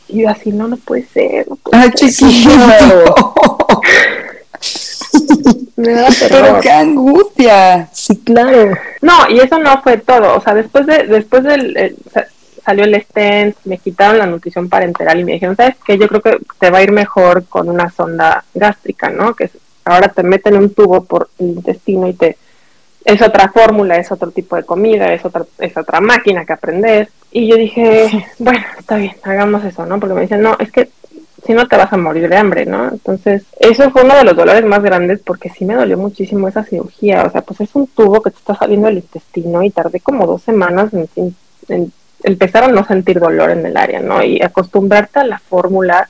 Y yo así, no, no puede ser. No ¡Ay, chiquito! [LAUGHS] [LAUGHS] me da Pero qué angustia. Sí, claro. No, y eso no fue todo. O sea, después de, después del, salió el stent, me quitaron la nutrición parenteral y me dijeron, ¿sabes qué? Yo creo que te va a ir mejor con una sonda gástrica, ¿no? Que ahora te meten un tubo por el intestino y te es otra fórmula, es otro tipo de comida, es otra, es otra máquina que aprender. Y yo dije, bueno, está bien, hagamos eso, ¿no? Porque me dicen, no, es que si no te vas a morir de hambre, ¿no? Entonces, eso fue uno de los dolores más grandes porque sí me dolió muchísimo esa cirugía. O sea, pues es un tubo que te está saliendo del intestino y tardé como dos semanas en, en empezar a no sentir dolor en el área, ¿no? Y acostumbrarte a la fórmula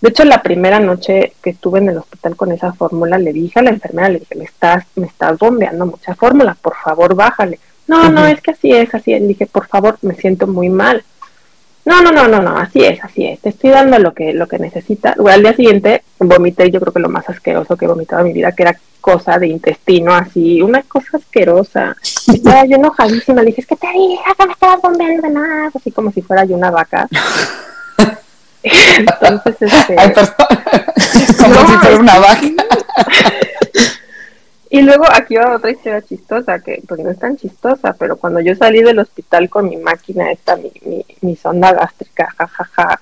de hecho, la primera noche que estuve en el hospital con esa fórmula, le dije a la enfermera, le dije, me estás, me estás bombeando mucha fórmula, por favor, bájale. No, no, es que así es, así es. Le dije, por favor, me siento muy mal. No, no, no, no, no, así es, así es. Te estoy dando lo que, lo que necesitas. Bueno, al día siguiente vomité, yo creo que lo más asqueroso que he vomitado en mi vida, que era cosa de intestino, así, una cosa asquerosa. Estaba yo enojadísima, le dije, es que te dije que me estabas bombeando de nada, así como si fuera yo una vaca. [LAUGHS] [LAUGHS] Entonces, este... [LAUGHS] Como si fuera una vaca. Y luego aquí va otra historia chistosa, que pues no es tan chistosa, pero cuando yo salí del hospital con mi máquina esta, mi, mi, sonda gástrica, jajaja,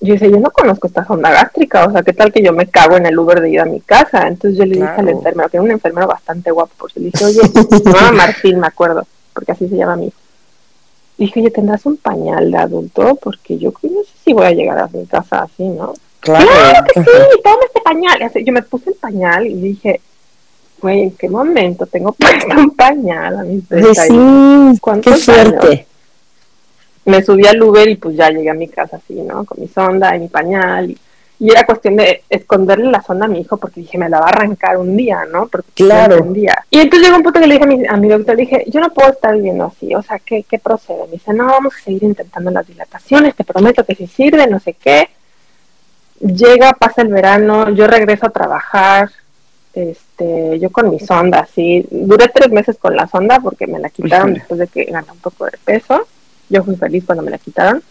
yo dije, yo no conozco esta sonda gástrica, o sea, ¿qué tal que yo me cago en el Uber de ir a mi casa? Entonces yo le dije al enfermero, que era un enfermero bastante guapo, por le dije, oye, no, [LAUGHS] Martín, me acuerdo, porque así se llama mi hijo dije, oye, ¿tendrás un pañal de adulto? Porque yo no sé si voy a llegar a mi casa así, ¿no? Claro, que sí, toma este pañal. yo me puse el pañal y dije, güey, ¿en qué momento tengo [LAUGHS] puesto un pañal a mis Sí, qué suerte. Me subí al Uber y pues ya llegué a mi casa así, ¿no? Con mi sonda y mi pañal y y era cuestión de esconderle la sonda a mi hijo porque dije, me la va a arrancar un día, ¿no? Porque claro. un día. Y entonces llegó un punto que le dije a mi, a mi doctor, le dije, yo no puedo estar viviendo así, o sea, ¿qué, ¿qué procede? Me dice, no, vamos a seguir intentando las dilataciones, te prometo que si sirve, no sé qué. Llega, pasa el verano, yo regreso a trabajar, este, yo con mi sonda, así, duré tres meses con la sonda porque me la quitaron después de que gané un poco de peso. Yo fui feliz cuando me la quitaron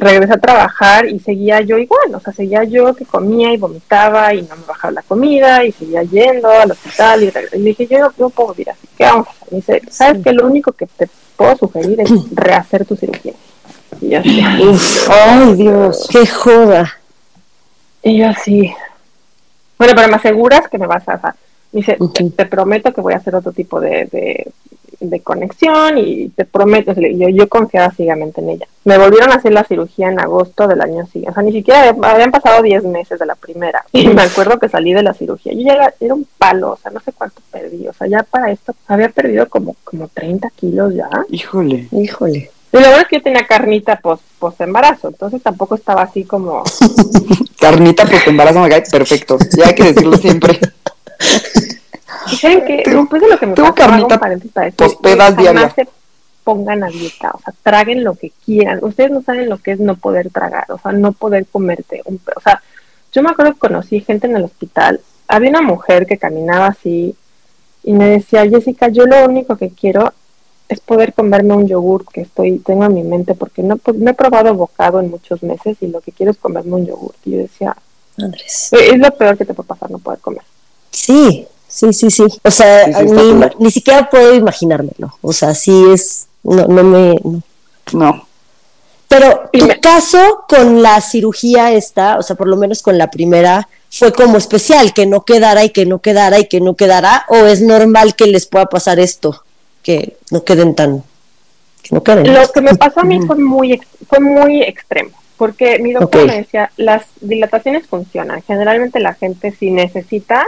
regresé a trabajar y seguía yo igual, o sea, seguía yo que comía y vomitaba y no me bajaba la comida y seguía yendo al hospital y, le dije, yo no, puedo vivir así, ¿qué vamos a hacer? Me dice, ¿sabes que Lo único que te puedo sugerir es [CLEARS THROAT] rehacer tu cirugía. Y yo así, ay Dios, qué joda. Y yo así, bueno, pero me aseguras que me vas a... Me dice, te, prometo que voy a hacer otro tipo de de conexión y te prometo, yo, yo confiaba ciegamente en ella. Me volvieron a hacer la cirugía en agosto del año siguiente, o sea, ni siquiera habían pasado 10 meses de la primera. Y me acuerdo que salí de la cirugía, yo ya era, un palo, o sea, no sé cuánto perdí, o sea, ya para esto había perdido como, como 30 kilos ya. Híjole. Híjole. Y la verdad es que yo tenía carnita post, post embarazo, entonces tampoco estaba así como... [LAUGHS] carnita post embarazo me cae perfecto, ya hay que decirlo siempre. Dicen que después de lo que me pasó, carnita pospedas diarias. se pongan a dieta, o sea, traguen lo que quieran. Ustedes no saben lo que es no poder tragar, o sea, no poder comerte un... O sea, yo me acuerdo que conocí gente en el hospital, había una mujer que caminaba así y me decía, Jessica, yo lo único que quiero es poder comerme un yogur que estoy tengo en mi mente porque no, no he probado bocado en muchos meses y lo que quiero es comerme un yogur. Y yo decía, Andrés. es lo peor que te puede pasar no poder comer. Sí, Sí, sí, sí. O sea, ni, siquiera puedo imaginármelo. O sea, sí es. No, no me. No. Pero tu caso con la cirugía esta, o sea, por lo menos con la primera, fue como especial, que no quedara y que no quedara y que no quedara, o es normal que les pueda pasar esto, que no queden tan. Que no queden. Lo que me pasó a mí fue muy, fue muy extremo, porque mi doctor me decía, las dilataciones funcionan. Generalmente la gente si necesita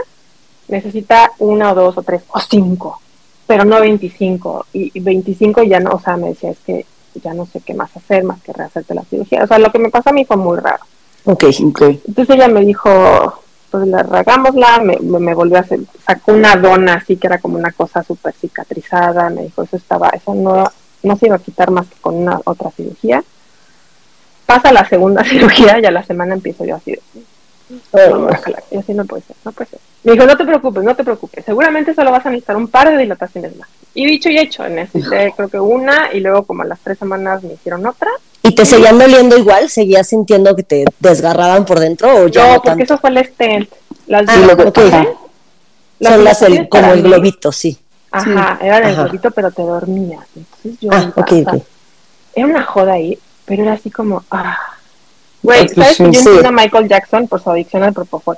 necesita una o dos o tres o cinco. pero no 25. Y, y 25 ya no, o sea, me decía, es que ya no sé qué más hacer, más que rehacerte la cirugía. O sea, lo que me pasó a mí fue muy raro. Ok. Ok. Entonces ella me dijo, pues la regámosla, me, me, me volvió a hacer, sacó una dona así que era como una cosa súper cicatrizada, me dijo, eso estaba, eso no, no se iba a quitar más que con una otra cirugía. Pasa la segunda [LAUGHS] cirugía y a la semana empiezo yo así, no, ojalá, y así no puede ser, no puede ser. Me dijo, no te preocupes, no te preocupes, seguramente solo vas a necesitar un par de dilataciones más. Y dicho y hecho, necesité creo que una y luego como a las tres semanas me hicieron otra. ¿Y te seguían doliendo igual? ¿Seguías sintiendo que te desgarraban por dentro o ya No, no, porque tanto? eso fue el stent. Las Ah, las Son las el- como el globito, sí. Ajá, era el Ajá. globito, pero te dormías. Entonces yo Ah, era una joda ahí, pero era así como, ah. Güey, Ah, pues ¿sabes que yo entiendo a Michael Jackson por su adicción al propofol?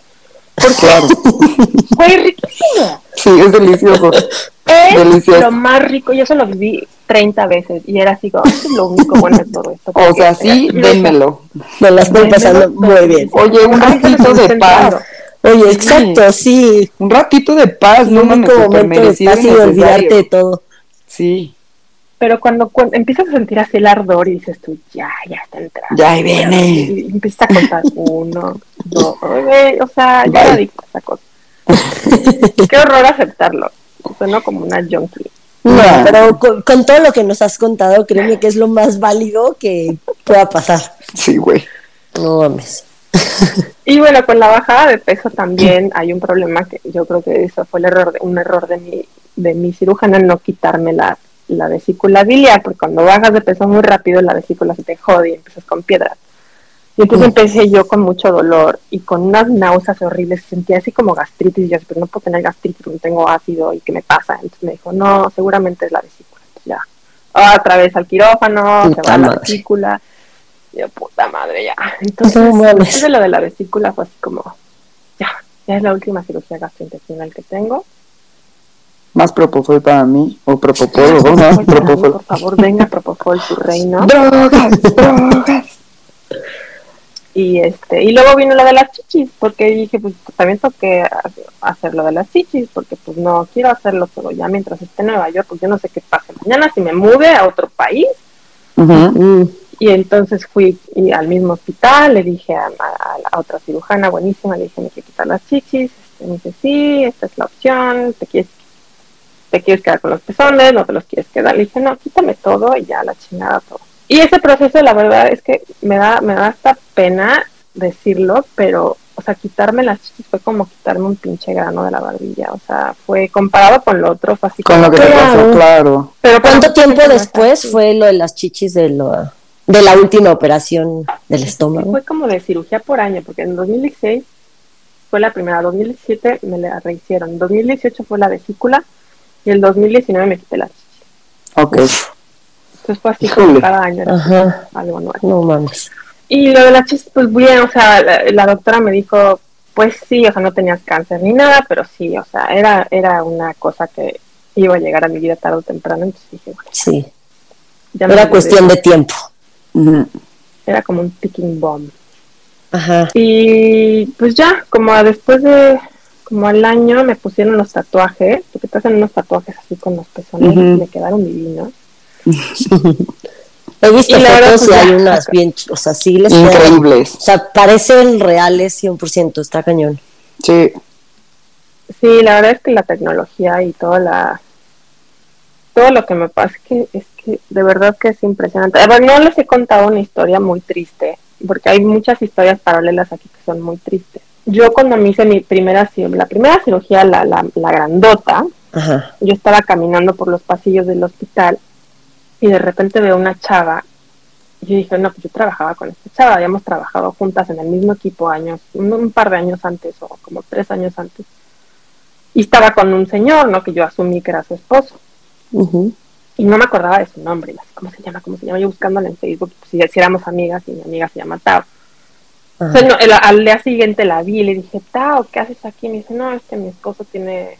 Claro. [LAUGHS] Güey, riquísimo. Sí, es delicioso. Es Delicioso. lo más rico. Yo eso lo viví 30 veces y era así como, es lo único bueno de todo esto. [LAUGHS] O sea, porque- sí, y dénmelo. Me la estoy Démelo pasando muy bien. Oye, un ratito de paz. Oye, exacto, sí. Un ratito de paz, no Un único momento de paz y olvidarte de todo. Sí, Pero cuando, cu- empiezas a sentir así el ardor y dices tú, ya, ya está entrando. ya ahí viene. Y empiezas a contar [LAUGHS] uno, dos, o sea, ya adicta a esa cosa. [LAUGHS] Qué horror aceptarlo. Sueno como una junkie. No, pero con, con todo lo que nos has contado, créeme que es lo más válido que pueda pasar. Sí, güey. No mames. Y bueno, con la bajada de peso también hay un problema que yo creo que eso fue el error de, un error de mi, de mi cirujana no quitarme la, la vesícula biliar, porque cuando bajas de peso muy rápido la vesícula se te jode y empiezas con piedras. Y entonces empecé yo con mucho dolor y con unas náuseas horribles, sentía así como gastritis, y yo, pero no puedo tener gastritis, no tengo ácido y qué me pasa. Entonces me dijo, no, seguramente es la vesícula. Entonces ya, otra vez al quirófano, se va la madre. vesícula. Y yo, puta madre, ya. Entonces, después de lo de la vesícula fue así como, ya, ya es la última cirugía gastrointestinal que tengo. Más propofol para mí. O propopol, o favor, propofol. por favor, venga Propofol, tu reino. Drogas, drogas. Y este, y luego vino lo de las chichis, porque dije, pues también tengo que hacer lo de las chichis, porque pues no quiero hacerlo todo ya mientras esté en Nueva York, porque yo no sé qué pase mañana si me mude a otro país. Y entonces fui y al mismo hospital, le dije a, a- otra cirujana buenísima, le dije, me quiero quitar las chichis. Este, me dice, sí, esta es la opción, te quieres, te quieres quedar con los pezones, no te los quieres quedar. Le dije, no, quítame todo y ya la chingada todo. Y ese proceso, la verdad es que me da, me da hasta pena decirlo, pero, o sea, quitarme las chichis fue como quitarme un pinche grano de la barbilla. O sea, fue comparado con lo otro, fue así Con como lo que te Claro. pasó, claro. Pero para ¿Cuánto tiempo después fue lo de las chichis de, lo, de la última operación del estómago? fue como de cirugía por año, porque en 2016 fue la primera, 2017 me la rehicieron, en 2018 fue la vesícula y en 2019 me quité la chichi. Ok. Entonces fue así como cada año era Ajá. algo nuevo. No mames. Y lo de la chichi, pues bien, o sea, la, la doctora me dijo, pues sí, o sea, no tenías cáncer ni nada, pero sí, o sea, era, era una cosa que iba a llegar a mi vida tarde o temprano, entonces dije, bueno, Sí. ya Era cuestión de tiempo. Era como un ticking bomb. Ajá. Y pues ya, como después de como al año me pusieron los tatuajes, porque te hacen unos tatuajes así con los pezones y me quedaron divinos. [LAUGHS] He visto Y fotos y pues, hay unas bien, o sea, sí les quedan- Increíbles. O sea, parecen reales 100%, está cañón. Sí. Sí, la verdad es que la tecnología y toda la todo lo que me pasa es que es que de verdad que es impresionante. A ver, no les he contado una historia muy triste, porque hay muchas historias paralelas aquí que son muy tristes. Yo cuando me hice mi primera cir- la primera cirugía, la, la, la grandota, Ajá. yo estaba caminando por los pasillos del hospital y de repente veo una chava. Y yo dije, no, pues yo trabajaba con esta chava, habíamos trabajado juntas en el mismo equipo años, un, un par de años antes o como tres años antes. Y estaba con un señor, ¿no? Que yo asumí que era su esposo. Y no me acordaba de su nombre, y así, ¿cómo se llama? ¿Cómo se llama? Yo buscándola en Facebook, pues si, si éramos amigas y mi amiga se llama Tao. Ajá. Entonces, no, el- al día siguiente la vi y le dije, Tao, ¿qué haces aquí? me dice, no, es que mi esposo tiene,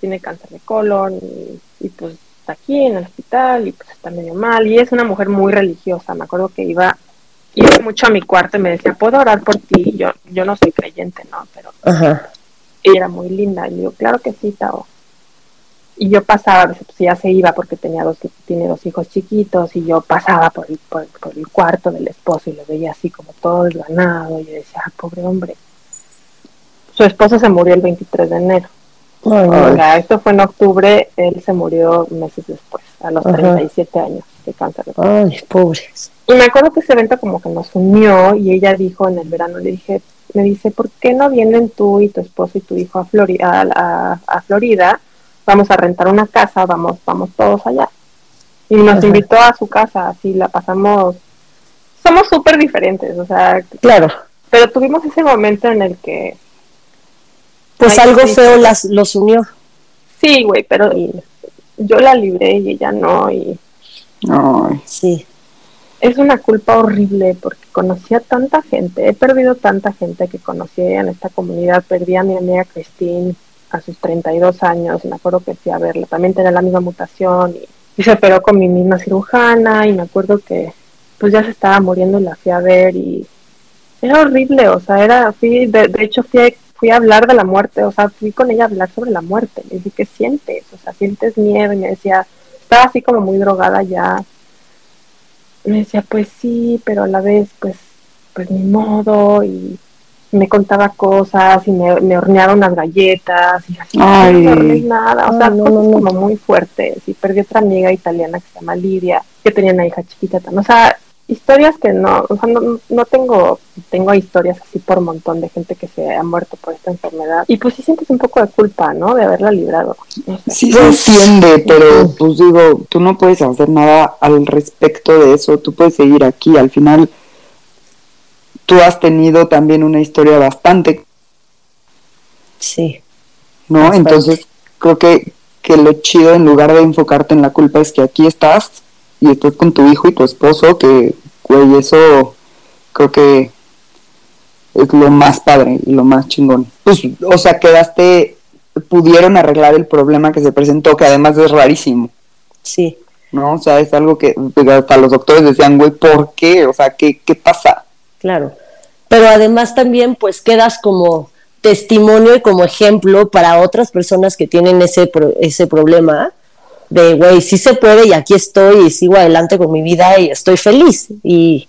tiene cáncer de colon y, y, pues está aquí en el hospital y pues está medio mal. Y es una mujer muy religiosa. Me acuerdo que iba, iba mucho a mi cuarto y me decía, ¿puedo orar por ti? Yo, yo no soy creyente, ¿no? Pero Ajá. ella era muy linda. Y yo, claro que sí, Tao. Y yo pasaba, pues ya se iba porque tenía dos, tiene dos hijos chiquitos y yo pasaba por el, por, el cuarto del esposo y lo veía así como todo desganado y yo decía, ah, pobre hombre. Su esposo se murió el 23 de enero. esto fue en octubre, él se murió meses después, a los 37 años de cáncer. Ay, pobres. Y me acuerdo que ese evento como que nos unió y ella dijo en el verano, le dije, me dice, ¿por qué no vienen tú y tu esposo y tu hijo a, Florida, a Florida? Vamos a rentar una casa, vamos, vamos todos allá. Y nos invitó a su casa, así la pasamos, somos súper diferentes, o sea, claro. Pero tuvimos ese momento en el que... Pues algo feo las, los unió. Sí, güey, pero yo la libré y ella no, y... Sí. Es una culpa horrible porque conocí a tanta gente, he perdido tanta gente que conocí en esta comunidad, perdí a mi amiga Christine, a sus 32 años, y me acuerdo que fui a verla, también tenía la misma mutación y, se operó con mi misma cirujana y me acuerdo que pues ya se estaba muriendo y la fui a ver y era horrible, o sea, era, fui, de, hecho fui a, fui a hablar de la muerte, o sea, fui con ella a hablar sobre la muerte, le dije, ¿qué sientes? O sea, sientes miedo y me decía, estaba así como muy drogada ya, me decía, pues sí, pero a la vez, pues, pues ni modo y me contaba cosas y me, hornearon las galletas y así, no nada, o sea, no, como muy fuertes. Y perdí otra amiga italiana que se llama Lidia, que tenía una hija chiquita O sea, historias que no, o sea, no, no tengo, tengo historias así por un montón de gente que se ha muerto por esta enfermedad. Y pues sí sientes un poco de culpa, ¿no? De haberla librado. Sí se entiende, pero pues digo, tú no puedes hacer nada al respecto de eso, tú puedes seguir aquí, al final tú has tenido también una historia bastante. Sí. ¿No? Entonces, creo que, que lo chido en lugar de enfocarte en la culpa es que aquí estás y estás con tu hijo y tu esposo, que, güey, eso creo que es lo más padre y lo más chingón. Pues, o sea, quedaste, pudieron arreglar el problema que se presentó, que además es rarísimo. Sí. ¿No? O sea, es algo que hasta los doctores decían, güey, ¿por qué? O sea, ¿qué, qué pasa? claro. Pero además también pues quedas como testimonio y como ejemplo para otras personas que tienen ese, ese problema de, güey, sí se puede y aquí estoy y sigo adelante con mi vida y estoy feliz. Y,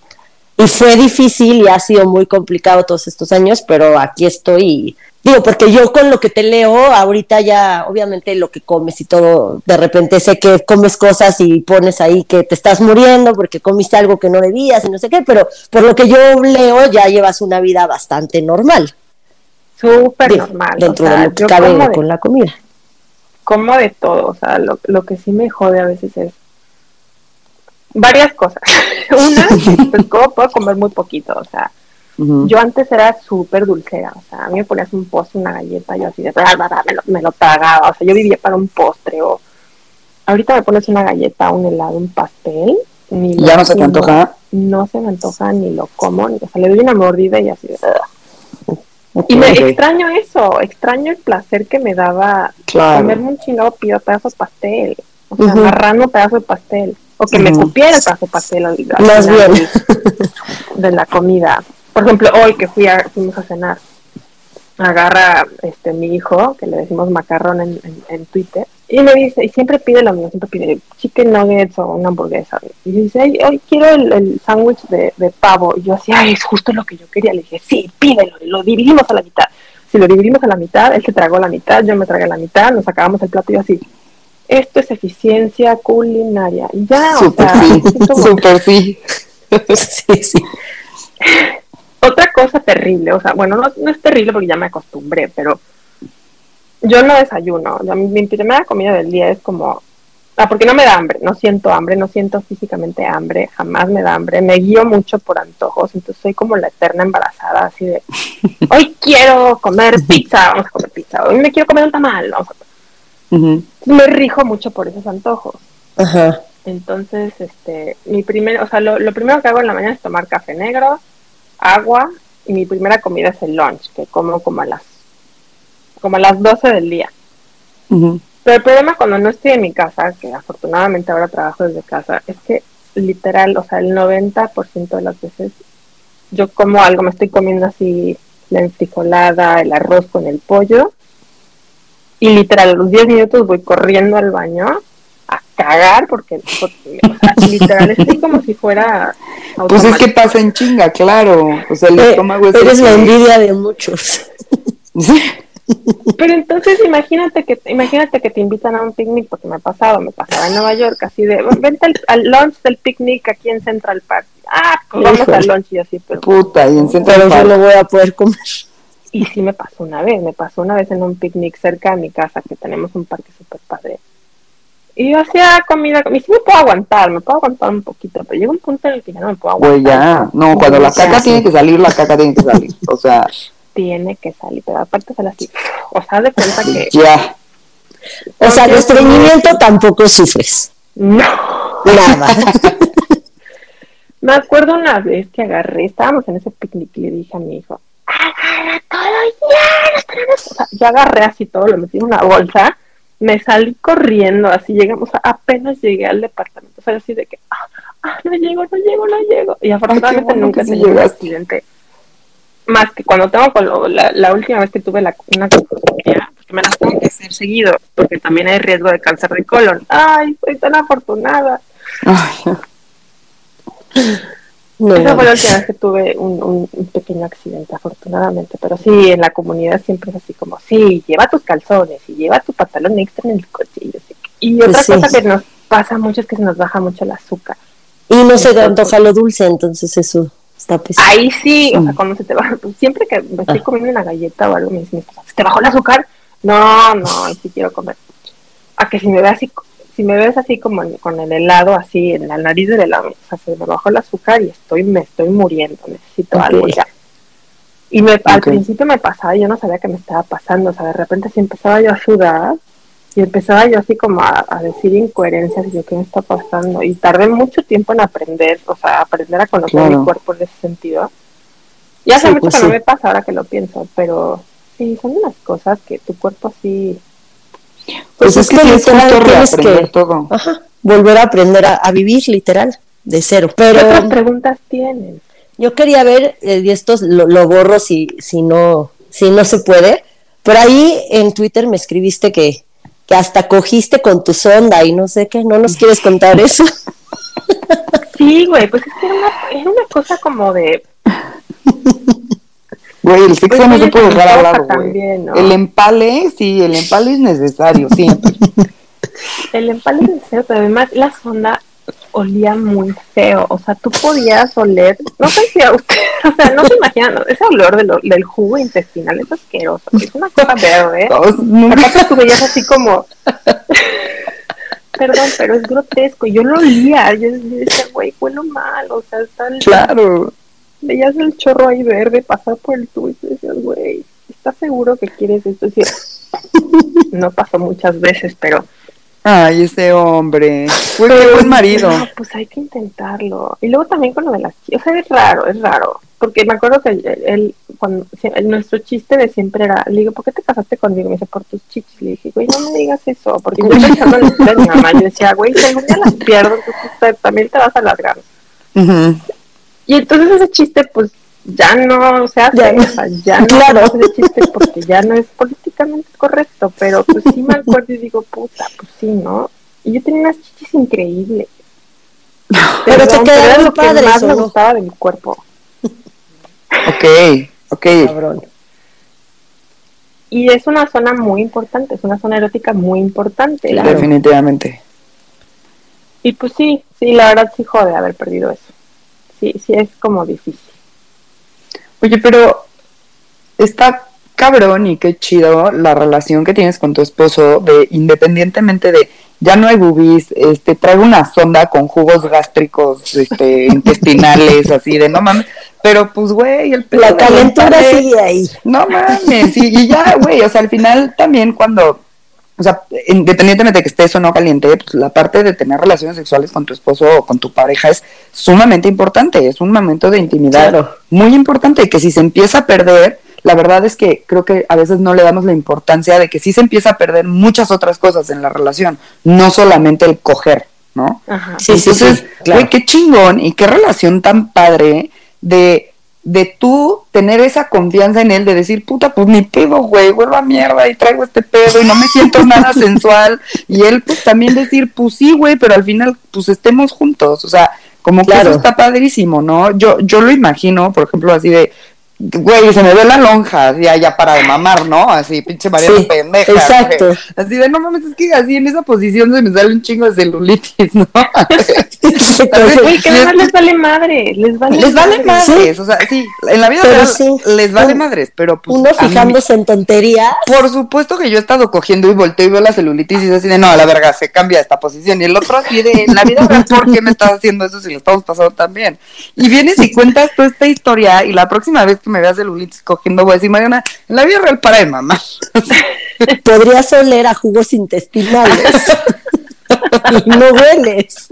y fue difícil y ha sido muy complicado todos estos años, pero aquí estoy y Digo, porque yo con lo que te leo, ahorita ya, obviamente lo que comes y todo, de repente sé que comes cosas y pones ahí que te estás muriendo porque comiste algo que no debías y no sé qué, pero por lo que yo leo, ya llevas una vida bastante normal. Súper normal. Dentro de lo que cabe con la comida. Como de todo, o sea, lo, lo que sí me jode a veces es varias cosas. [LAUGHS] Una, [LAUGHS] pues como puedo comer muy poquito, o sea, yo antes era súper dulcera, o sea, a mí me ponías un postre, una galleta, yo así de, me lo, me lo tragaba, o sea, yo vivía para un postre, o ahorita me pones una galleta, un helado, un pastel, ni ¿Ya no se te antoja? No, se me antoja, ni lo como, ni, o sea, le doy una mordida y así de... y me extraño eso, extraño el placer que me daba comerme un chingado pido pedazo de pastel, o sea, agarrando un pedazo de pastel, o que me cupiera el pedazo de pastel al, Más bien. de la comida por ejemplo, hoy que fui a, fuimos a cenar, agarra este mi hijo, que le decimos macarrón en, en, Twitter, y me dice, y siempre pide lo mismo, siempre pide chicken nuggets o una hamburguesa. Y dice, hoy quiero el, el sándwich de, de, pavo. Y yo así, ay, es justo lo que yo quería. Le dije, sí, pídelo, lo dividimos a la mitad. Si lo dividimos a la mitad, él se tragó la mitad, yo me tragué la mitad, nos acabamos el plato y yo así. Esto es eficiencia culinaria. Ya, super o sea, [LAUGHS] sí. sí, sí. [LAUGHS] Otra cosa terrible, o sea, bueno, no, es terrible porque ya me acostumbré, pero yo no desayuno. mi, primera comida del día es como, ah, porque no me da hambre, no siento hambre, no siento físicamente hambre, jamás me da hambre, me guío mucho por antojos, entonces soy como la eterna embarazada, así de, [LAUGHS] hoy quiero comer pizza, vamos a comer pizza, hoy me quiero comer un tamal, vamos a Me rijo mucho por esos antojos. Entonces, este, mi primer, o sea, lo, lo primero que hago en la mañana es tomar café negro, agua y mi primera comida es el lunch, que como como a las como a las 12 del día. Pero el problema cuando no estoy en mi casa, que afortunadamente ahora trabajo desde casa, es que literal, o sea, el 90% de las veces yo como algo, me estoy comiendo así la enfricolada, el arroz con el pollo, Y literal, a los 10 minutos voy corriendo al baño a cagar porque, o sea, [LAUGHS] literal estoy como si fuera pues es que pasa en chinga claro o sea el Eh, estómago es Eres la envidia de muchos. Sí. pero entonces imagínate que imagínate que te invitan a un picnic porque me ha pasado me pasaba en Nueva York así de vente al, al lunch del picnic aquí en Central Park ah pues vamos Híjole. al lunch y así pero puta y en Central Park. no voy a poder comer. y sí me pasó una vez me pasó una vez en un picnic cerca de mi casa que tenemos un parque súper padre y yo hacía comida y sí me puedo aguantar me puedo aguantar un poquito pero llega un punto en el que ya no me puedo aguantar Güey, ya. No, cuando la caca tiene que salir, la caca tiene que salir. O sea, tiene que salir pero aparte sale así o sea de cuenta que ya. O sea, de estreñimiento tampoco sufres. no Nada. [LAUGHS] [LAUGHS] Me acuerdo una vez que agarré, estábamos en ese picnic y le dije a mi hijo, agarra todo ya, nos tenemos-". O sea, yo agarré así todo, lo metí en una bolsa, me salí corriendo, así llegamos, a- apenas llegué al departamento, o sea, así de que, ah, ah, no llego, no llego, no llego. Y afortunadamente bueno nunca un llegaste. accidente. Más que cuando tengo la, la última vez que tuve la, una porque me las tengo que hacer seguido, porque también hay riesgo de cáncer de colon. Ay, soy tan afortunada. Ay, No, Esa no. fue la última vez que tuve un, un- un pequeño accidente, afortunadamente. Pero sí, en la comunidad siempre es así como, sí, lleva tus calzones y lleva tu pantalón extra en el coche. Y, yo sé que- y Pues otra sí. cosa que nos pasa mucho es que se nos baja mucho el azúcar. Y no se te antoja lo dulce, entonces eso está pesado. Ahí sí, o sea, Mm. cuando se te baja, pues, siempre que me estoy Ah. comiendo una galleta o algo, me dicen, ¿se te bajó el azúcar? No, no, ahí sí quiero comer. A que si me ves así, si me ves así como en- con el helado, así en la nariz del helado, o sea, se me bajó el azúcar y estoy, me estoy muriendo, necesito algo ya. Y me, al principio me pasaba, y yo no sabía qué me estaba pasando, o sea, de repente sí empezaba yo a sudar y empezaba yo así como a, a decir incoherencias y yo, ¿qué me está pasando? Y tardé mucho tiempo en aprender, o sea, aprender a conocer Claro. mi cuerpo en ese sentido. Y hace Sí, mucho pues que no me pasa ahora que lo pienso, pero sí, son unas cosas que tu cuerpo sí... Pues es que sí es literal justo tienes que todo. ajá, volver a aprender a, a vivir literal, de cero. ¿Qué otras Pero preguntas tienen? yo quería ver, eh, y esto lo, lo borro si, si, no, si no se puede, pero ahí en Twitter me escribiste que, que hasta cogiste con tu sonda y no sé qué, ¿no nos quieres contar eso? [LAUGHS] Sí, güey, pues es que era una, era una cosa como de... [LAUGHS] Güey, el sexo Pues no se puede se dejar lado, güey. El empale, sí, el empale es necesario, siempre. [LAUGHS] El empale es deseo, pero además la sonda olía muy feo. O sea, tú podías oler, no sé si a usted, [LAUGHS] o sea, no se imaginan, ese olor del, del jugo intestinal es asqueroso. Es una cosa verde. Todos nunca- Aparte tú veías así como, [LAUGHS] perdón, pero es grotesco. Yo lo olía, yo decía, güey, huelo mal. O sea, está Claro. Veías el chorro ahí verde pasar por el tubo y tú decías, güey, ¿estás seguro que quieres esto? Es [LAUGHS] decir, no pasó muchas veces, pero Ay, ese hombre. Güey, qué buen marido. No, pues hay que intentarlo. Y luego también con lo de las chicas, o sea, es raro, es raro. Porque me acuerdo que él, cuando, el- nuestro chiste de siempre era, le digo, ¿por qué te casaste conmigo? Me dice, por tus chichis. Le dije, güey, no me digas eso, porque yo [LAUGHS] pensando en la historia de mi mamá, yo decía, güey, si algún día las pierdo, entonces también te vas a alargar. Ujú. Y entonces ese chiste, pues, ya no se hace, Ya no. o sea, ya no Claro. se hace ese chiste porque ya no es políticamente correcto, pero pues sí me acuerdo y digo, puta, pues sí, ¿no? Y yo tenía unas chichis increíbles. [LAUGHS] Pero te Perdón, quedaron era lo que más ¿o me gustaba de mi cuerpo. Ok, ok. Cabrón. Y es una zona muy importante, es una zona erótica muy importante. Claro. Definitivamente. Y pues sí, sí, la verdad sí jode haber perdido eso. Sí, sí es como difícil. Oye, pero está cabrón y qué chido la relación que tienes con tu esposo de independientemente de ya no hay boobies, este traigo una sonda con jugos gástricos, este [LAUGHS] intestinales así de no mames, pero pues güey, el La calentura sigue ahí. No mames, y, y ya, güey, o sea, al final también cuando, o sea, independientemente de que estés o no caliente, pues la parte de tener relaciones sexuales con tu esposo o con tu pareja es sumamente importante, es un momento de intimidad Claro. muy importante, que si se empieza a perder, la verdad es que creo que a veces no le damos la importancia de que sí se empieza a perder muchas otras cosas en la relación, no solamente el coger, ¿no? Ajá. Sí, sí, Entonces, sí, claro. güey, qué chingón y qué relación tan padre de de tú tener esa confianza en él, de decir, puta, pues ni pedo, güey, vuelvo a mierda y traigo este pedo y no me siento nada [LAUGHS] sensual. Y él, pues también decir, pues sí, güey, pero al final, pues estemos juntos. O sea, como que eso está padrísimo, ¿no? Yo, yo lo imagino, por ejemplo, así de, güey, se me ve la lonja, ya, ya para de mamar, ¿no? Así, pinche María sí, pendeja. Exacto. Así de, no mames, es que así en esa posición se me sale un chingo de celulitis, ¿no? [LAUGHS] Güey, que además les vale madre, les vale Les vale madres, o sea, sí, en la vida real les vale madres, pero pues. Uno fijándose en tonterías. Por supuesto que yo he estado cogiendo y volteo y veo la celulitis y es así de, no, a la verga, se cambia esta posición. Y el otro así de, en la vida real, ¿por qué me estás haciendo eso si lo estamos pasando tan bien? Y vienes y cuentas toda esta historia y la próxima vez que me veas celulitis cogiendo, voy a decir, Mariana, en la vida real para de mamá. [LAUGHS] Podrías oler a jugos intestinales. [LAUGHS] y no hueles.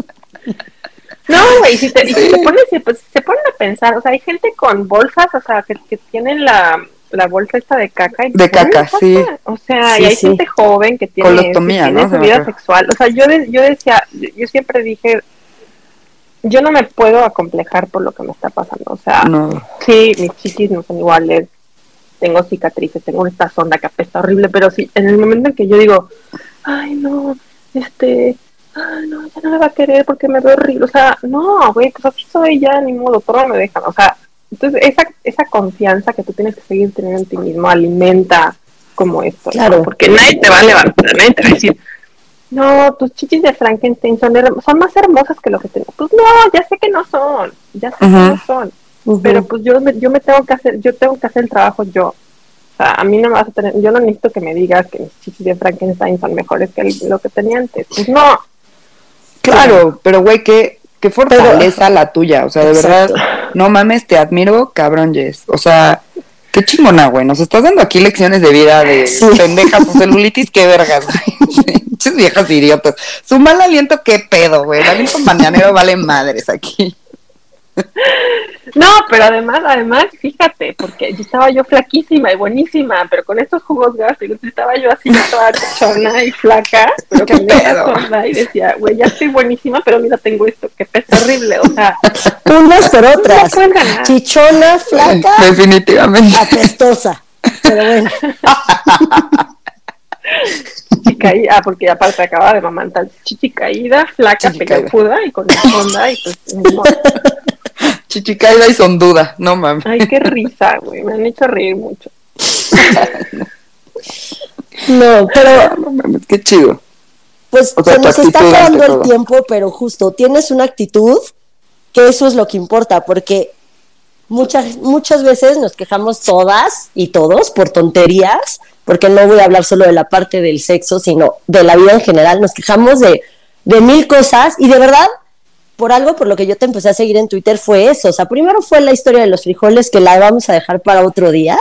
No, güey, si, te, pones, pues, se ponen a pensar, o sea, hay gente con bolsas, o sea, que, que tienen la, la bolsa esta de caca. Y de caca, sí. O sea, y hay gente joven que tiene, tiene su vida sexual. O sea, yo, yo decía, yo siempre dije, yo no me puedo acomplejar por lo que me está pasando. O sea, sí, mis chichis no son iguales, tengo cicatrices, tengo esta sonda que apesta horrible, pero sí, en el momento en que yo digo, ay, no, este, ay, no, ya no me va a querer porque me veo horrible. O sea, no, güey, pues así soy ya, ni modo, todo me dejan. O sea, entonces esa, esa confianza que tú tienes que seguir teniendo en ti mismo alimenta como esto. Claro. Porque nadie te va a levantar, nadie te va a decir, no, tus chichis de Frankenstein son, son más hermosas que lo que tengo. Pues no, ya sé que no son, ya sé que no son. Pero pues yo me, yo me tengo que hacer, yo tengo que hacer el trabajo yo. O sea, a mí no me vas a tener, yo no necesito que me digas que mis chichis de Frankenstein son mejores que lo que tenía antes. Pues no. Claro, pero güey, qué, qué fortaleza la tuya. O sea, de verdad, no mames, te admiro, cabrón, Jess. O sea, qué chingona, güey. Nos estás dando aquí lecciones de vida de pendejas o celulitis, qué vergas, güey. [LAUGHS] Viejas idiotas. Su mal aliento, qué pedo, güey. El aliento mañanero vale madres aquí. [LAUGHS] No, pero además, además, fíjate, porque yo estaba yo flaquísima y buenísima, pero con estos jugos gástricos estaba yo así toda chona y flaca, pero con esa y decía, güey, ya estoy buenísima, pero mira, tengo esto, que pesa horrible, o sea. Unas por otras. Chichona, flaca. [LAUGHS] Definitivamente. Apestosa. Pero bueno. [LAUGHS] caída, ah, porque aparte acaba de mamantar, chichi caída, flaca, pegajuda y con la onda y pues Chichi caída y son duda, no mames. Ay, qué risa, güey, me han hecho reír mucho. [LAUGHS] no, pero qué chido. Pues se nos está acabando el tiempo, pero justo tienes una actitud que eso es lo que importa, porque muchas, muchas veces nos quejamos todas y todos por tonterías, porque no voy a hablar solo de la parte del sexo, sino de la vida en general. Nos quejamos de, de mil cosas y de verdad, por algo por lo que yo te empecé a seguir en Twitter fue eso. O sea, primero fue la historia de los frijoles que la vamos a dejar para otro día.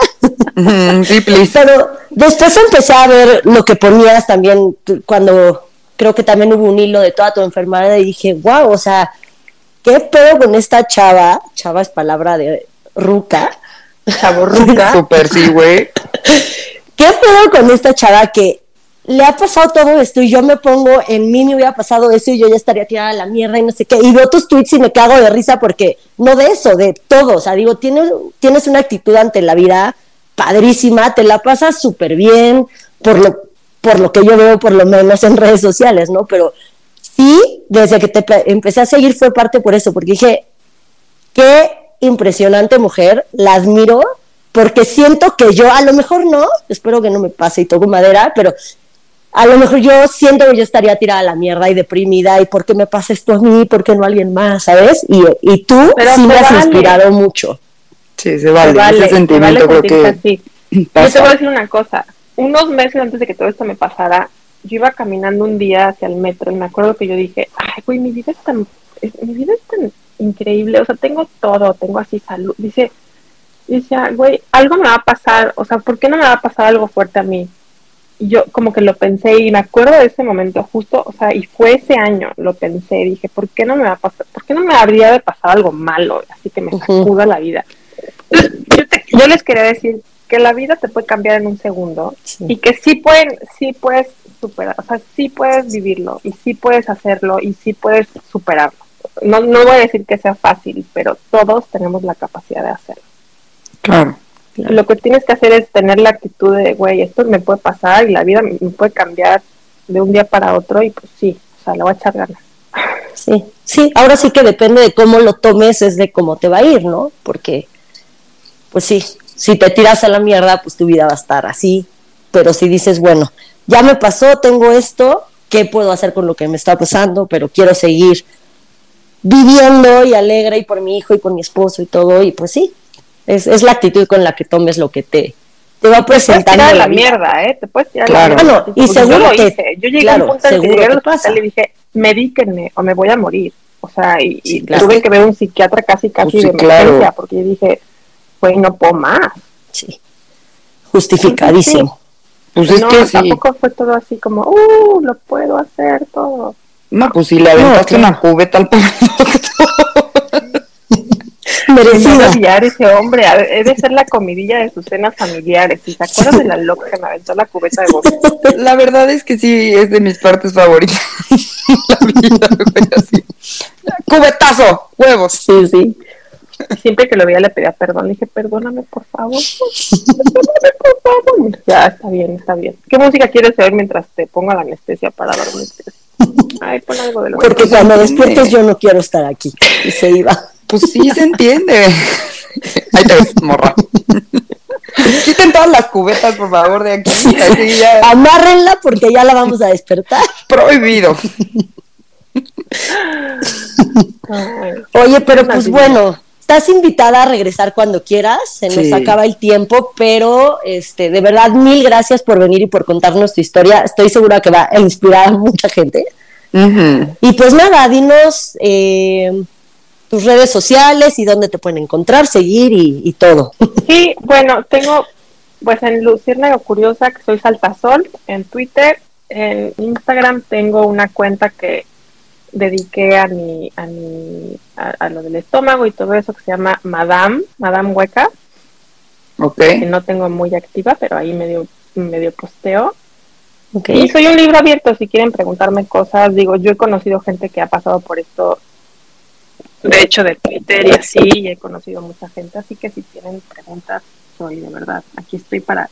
sí, [LAUGHS] please. Pero después empecé a ver lo que ponías también cuando creo que también hubo un hilo de toda tu enfermedad y dije, wow, o sea, ¿qué pedo con esta chava? Chava es palabra de ruca. Chavo ruca. [LAUGHS] Super sí, güey. ¿Qué pedo con esta chava que le ha pasado todo esto y yo me pongo en mí me hubiera pasado eso y yo ya estaría tirada a la mierda y no sé qué. Y veo tus tweets y me cago de risa porque no de eso, de todo. O sea, digo, tienes, tienes una actitud ante la vida padrísima, te la pasas súper bien, por lo, por lo que yo veo por lo menos en redes sociales, ¿no? Pero sí, desde que te empecé a seguir fue parte por eso, porque dije, qué impresionante mujer, la admiro, porque siento que yo, a lo mejor no, espero que no me pase y toco madera, pero a lo mejor yo siento que yo estaría tirada a la mierda y deprimida y por qué me pasa esto a mí, por qué no a alguien más, ¿sabes? Y, y tú sí me has inspirado mucho. Sí, se vale, ese sentimiento creo que... [CLEARS THROAT] Yo te voy a decir una cosa, unos meses antes de que todo esto me pasara, yo iba caminando un día hacia el metro y me acuerdo que yo dije, ay, güey, mi vida es tan, mi vida es tan increíble, o sea, tengo todo, tengo así salud. Dice, dice, güey, algo me va a pasar, o sea, ¿por qué no me va a pasar algo fuerte a mí? Yo como que lo pensé y me acuerdo de ese momento justo, o sea, y fue ese año, lo pensé, dije, ¿por qué no me va a pasar, por qué no me habría de pasar algo malo, así que me sacuda la vida? Yo, yo les quería decir que la vida te puede cambiar en un segundo y que sí pueden, sí puedes superar, o sea, sí puedes vivirlo y sí puedes hacerlo y sí puedes superarlo. No, no voy a decir que sea fácil, pero todos tenemos la capacidad de hacerlo. Claro. Lo que tienes que hacer es tener la actitud de, güey, esto me puede pasar y la vida me puede cambiar de un día para otro y pues sí, o sea, le voy a echar ganas. Sí, sí, ahora sí que depende de cómo lo tomes, es de cómo te va a ir, ¿no? Porque, pues sí, si te tiras a la mierda, pues tu vida va a estar así, pero si dices, bueno, ya me pasó, tengo esto, ¿qué puedo hacer con lo que me está pasando? Pero quiero seguir viviendo y alegre y por mi hijo y por mi esposo y todo, y pues sí, es, es la actitud con la que tomes lo que te, te va presentando la, la vida. mierda, ¿eh? Te puedes tirar Claro. la mierda. Bueno, y Porque seguro yo lo que- hice. Yo llegué claro, a un punto en que llegué al que hospital y dije, medíquenme o me voy a morir. O sea, y, y Sí, claro. tuve que ver un psiquiatra casi casi Pues sí, de emergencia, claro. porque yo dije, güey, no puedo más. Sí, justificadísimo. Pues es no, que sí. tampoco fue todo así como, uh, lo puedo hacer todo. No, pues si le aventaste una cubeta al [LAUGHS] a Merecida. odiar ese hombre, debe ser la comidilla de sus cenas familiares. ¿Y se acuerdan de la loca que me aventó la cubeta de vómito? [LAUGHS] La verdad es que sí, es de mis partes favoritas. [LAUGHS] la vida, güey, así. Cubetazo, huevos. Sí, sí. Siempre que lo veía le pedía perdón. Le dije, perdóname, por favor. Perdóname, por favor. Ya, está bien, está bien. ¿Qué música quieres oír mientras te pongo la anestesia para dormirte? Ay, pon algo de lo Porque cuando despiertes yo no quiero estar aquí. Y se iba. Pues sí se entiende. [LAUGHS] Ahí te ves, morra. Quiten todas las cubetas, por favor, de aquí. Así ya. Amárrenla porque ya la vamos a despertar. Prohibido. [LAUGHS] Oye, pero pues bueno, estás invitada a regresar cuando quieras, se nos Sí. acaba el tiempo, pero este, de verdad mil gracias por venir y por contarnos tu historia. Estoy segura que va a inspirar a mucha gente. Y pues nada, dinos eh, tus redes sociales y dónde te pueden encontrar, seguir y, y todo. [LAUGHS] Sí, bueno, tengo pues en Luciérnaga Curiosa, que soy Saltasol, en Twitter, en Instagram tengo una cuenta que dediqué a mi, a mi, a, a lo del estómago y todo eso que se llama Madame, Madame Hueca, Ok. que no tengo muy activa, pero ahí medio, medio posteo. Ok. Y soy un libro abierto, si quieren preguntarme cosas, digo, yo he conocido gente que ha pasado por esto, de hecho, de Twitter y así, y he conocido mucha gente, así que si tienen preguntas, soy de verdad, aquí estoy para,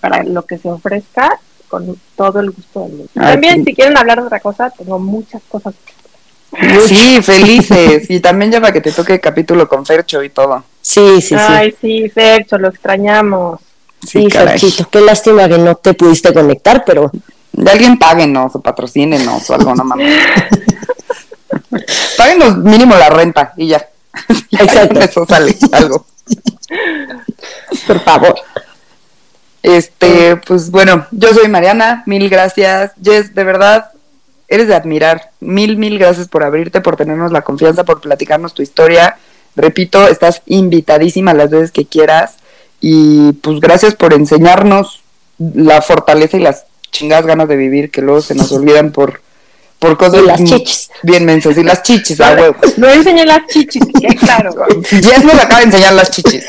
para lo que se ofrezca, con todo el gusto del mundo. También, sí. si quieren hablar de otra cosa, tengo muchas cosas. Sí, felices. Y también ya para que te toque el capítulo con Fercho y todo. Sí, sí, sí. Ay, sí, Fercho, lo extrañamos. Sí, caray. Ferchito, qué lástima que no te pudiste conectar, pero De alguien páguenos o patrocínenos o algo, no mames. [LAUGHS] Páguenos mínimo la renta y ya. [LAUGHS] Exacto. Eso sale algo. por favor. Este, pues bueno, yo soy Mariana, mil gracias. Jess, de verdad, eres de admirar. Mil, mil gracias por abrirte, por tenernos la confianza, por platicarnos tu historia. Repito, estás invitadísima las veces que quieras. Y pues gracias por enseñarnos la fortaleza y las chingadas ganas de vivir que luego se nos olvidan por, por cosas Y las chichis. bien mensas. Y las chichis, a [LAUGHS] huevo. No enseñé las chichis, [LAUGHS] quede claro. Jess nos acaba de enseñar las chichis.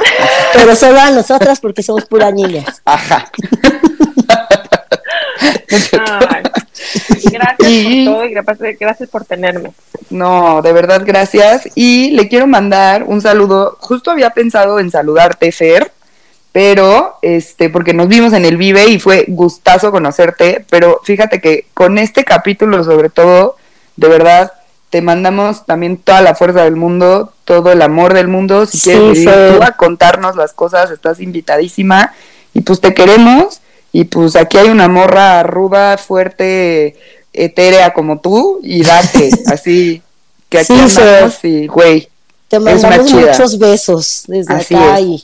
Pero solo a nosotras porque somos puras niñas. Ajá. Ay, gracias Y- por todo y gracias, gracias por tenerme. No, de verdad, gracias. Y le quiero mandar un saludo. Justo había pensado en saludarte, Fer, pero este, porque nos vimos en el Vive y fue gustazo conocerte. Pero fíjate que con este capítulo, sobre todo, de verdad, te mandamos también toda la fuerza del mundo, todo el amor del mundo. Si Sí, quieres Fer. tú a contarnos las cosas, estás invitadísima. Y pues te queremos. Y pues aquí hay una morra ruda, fuerte, etérea como tú. Y date, [LAUGHS] así que aquí Sí, andamos y, güey, Te mandamos muchos besos desde Así acá es. y,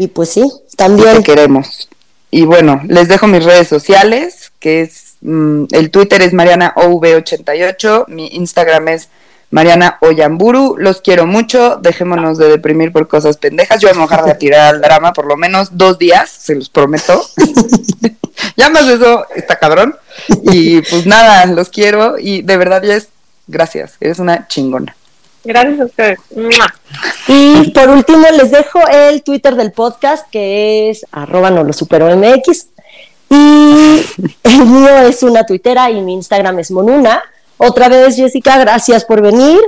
y pues sí, te también. queremos. Y bueno, les dejo mis redes sociales, que es mm, el Twitter es Mariana OV88, mi Instagram es Mariana Oyamburu, los quiero mucho, dejémonos de deprimir por cosas pendejas, yo voy a mojar de tirar al drama por lo menos dos días, se los prometo. [LAUGHS] ya más de eso está cabrón. Y pues nada, los quiero y de verdad es gracias, eres una chingona. Gracias a ustedes. ¡Mua! Y por último les dejo el Twitter del podcast que es arroba no lo supero MX. Y el mío es una tuitera y mi Instagram es Monuna. Otra vez, Jessica, gracias por venir.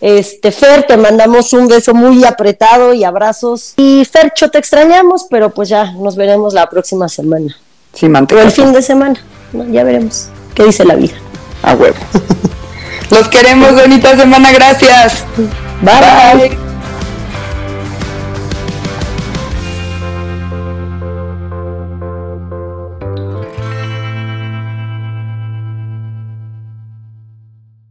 Este, Fer, te mandamos un beso muy apretado y abrazos. Y Fercho, te extrañamos, pero pues ya nos veremos la próxima semana. Sí, O manteca. el fin de semana. ¿no? Ya veremos qué dice la vida. A huevo. Los queremos, bonita semana, gracias. Bye.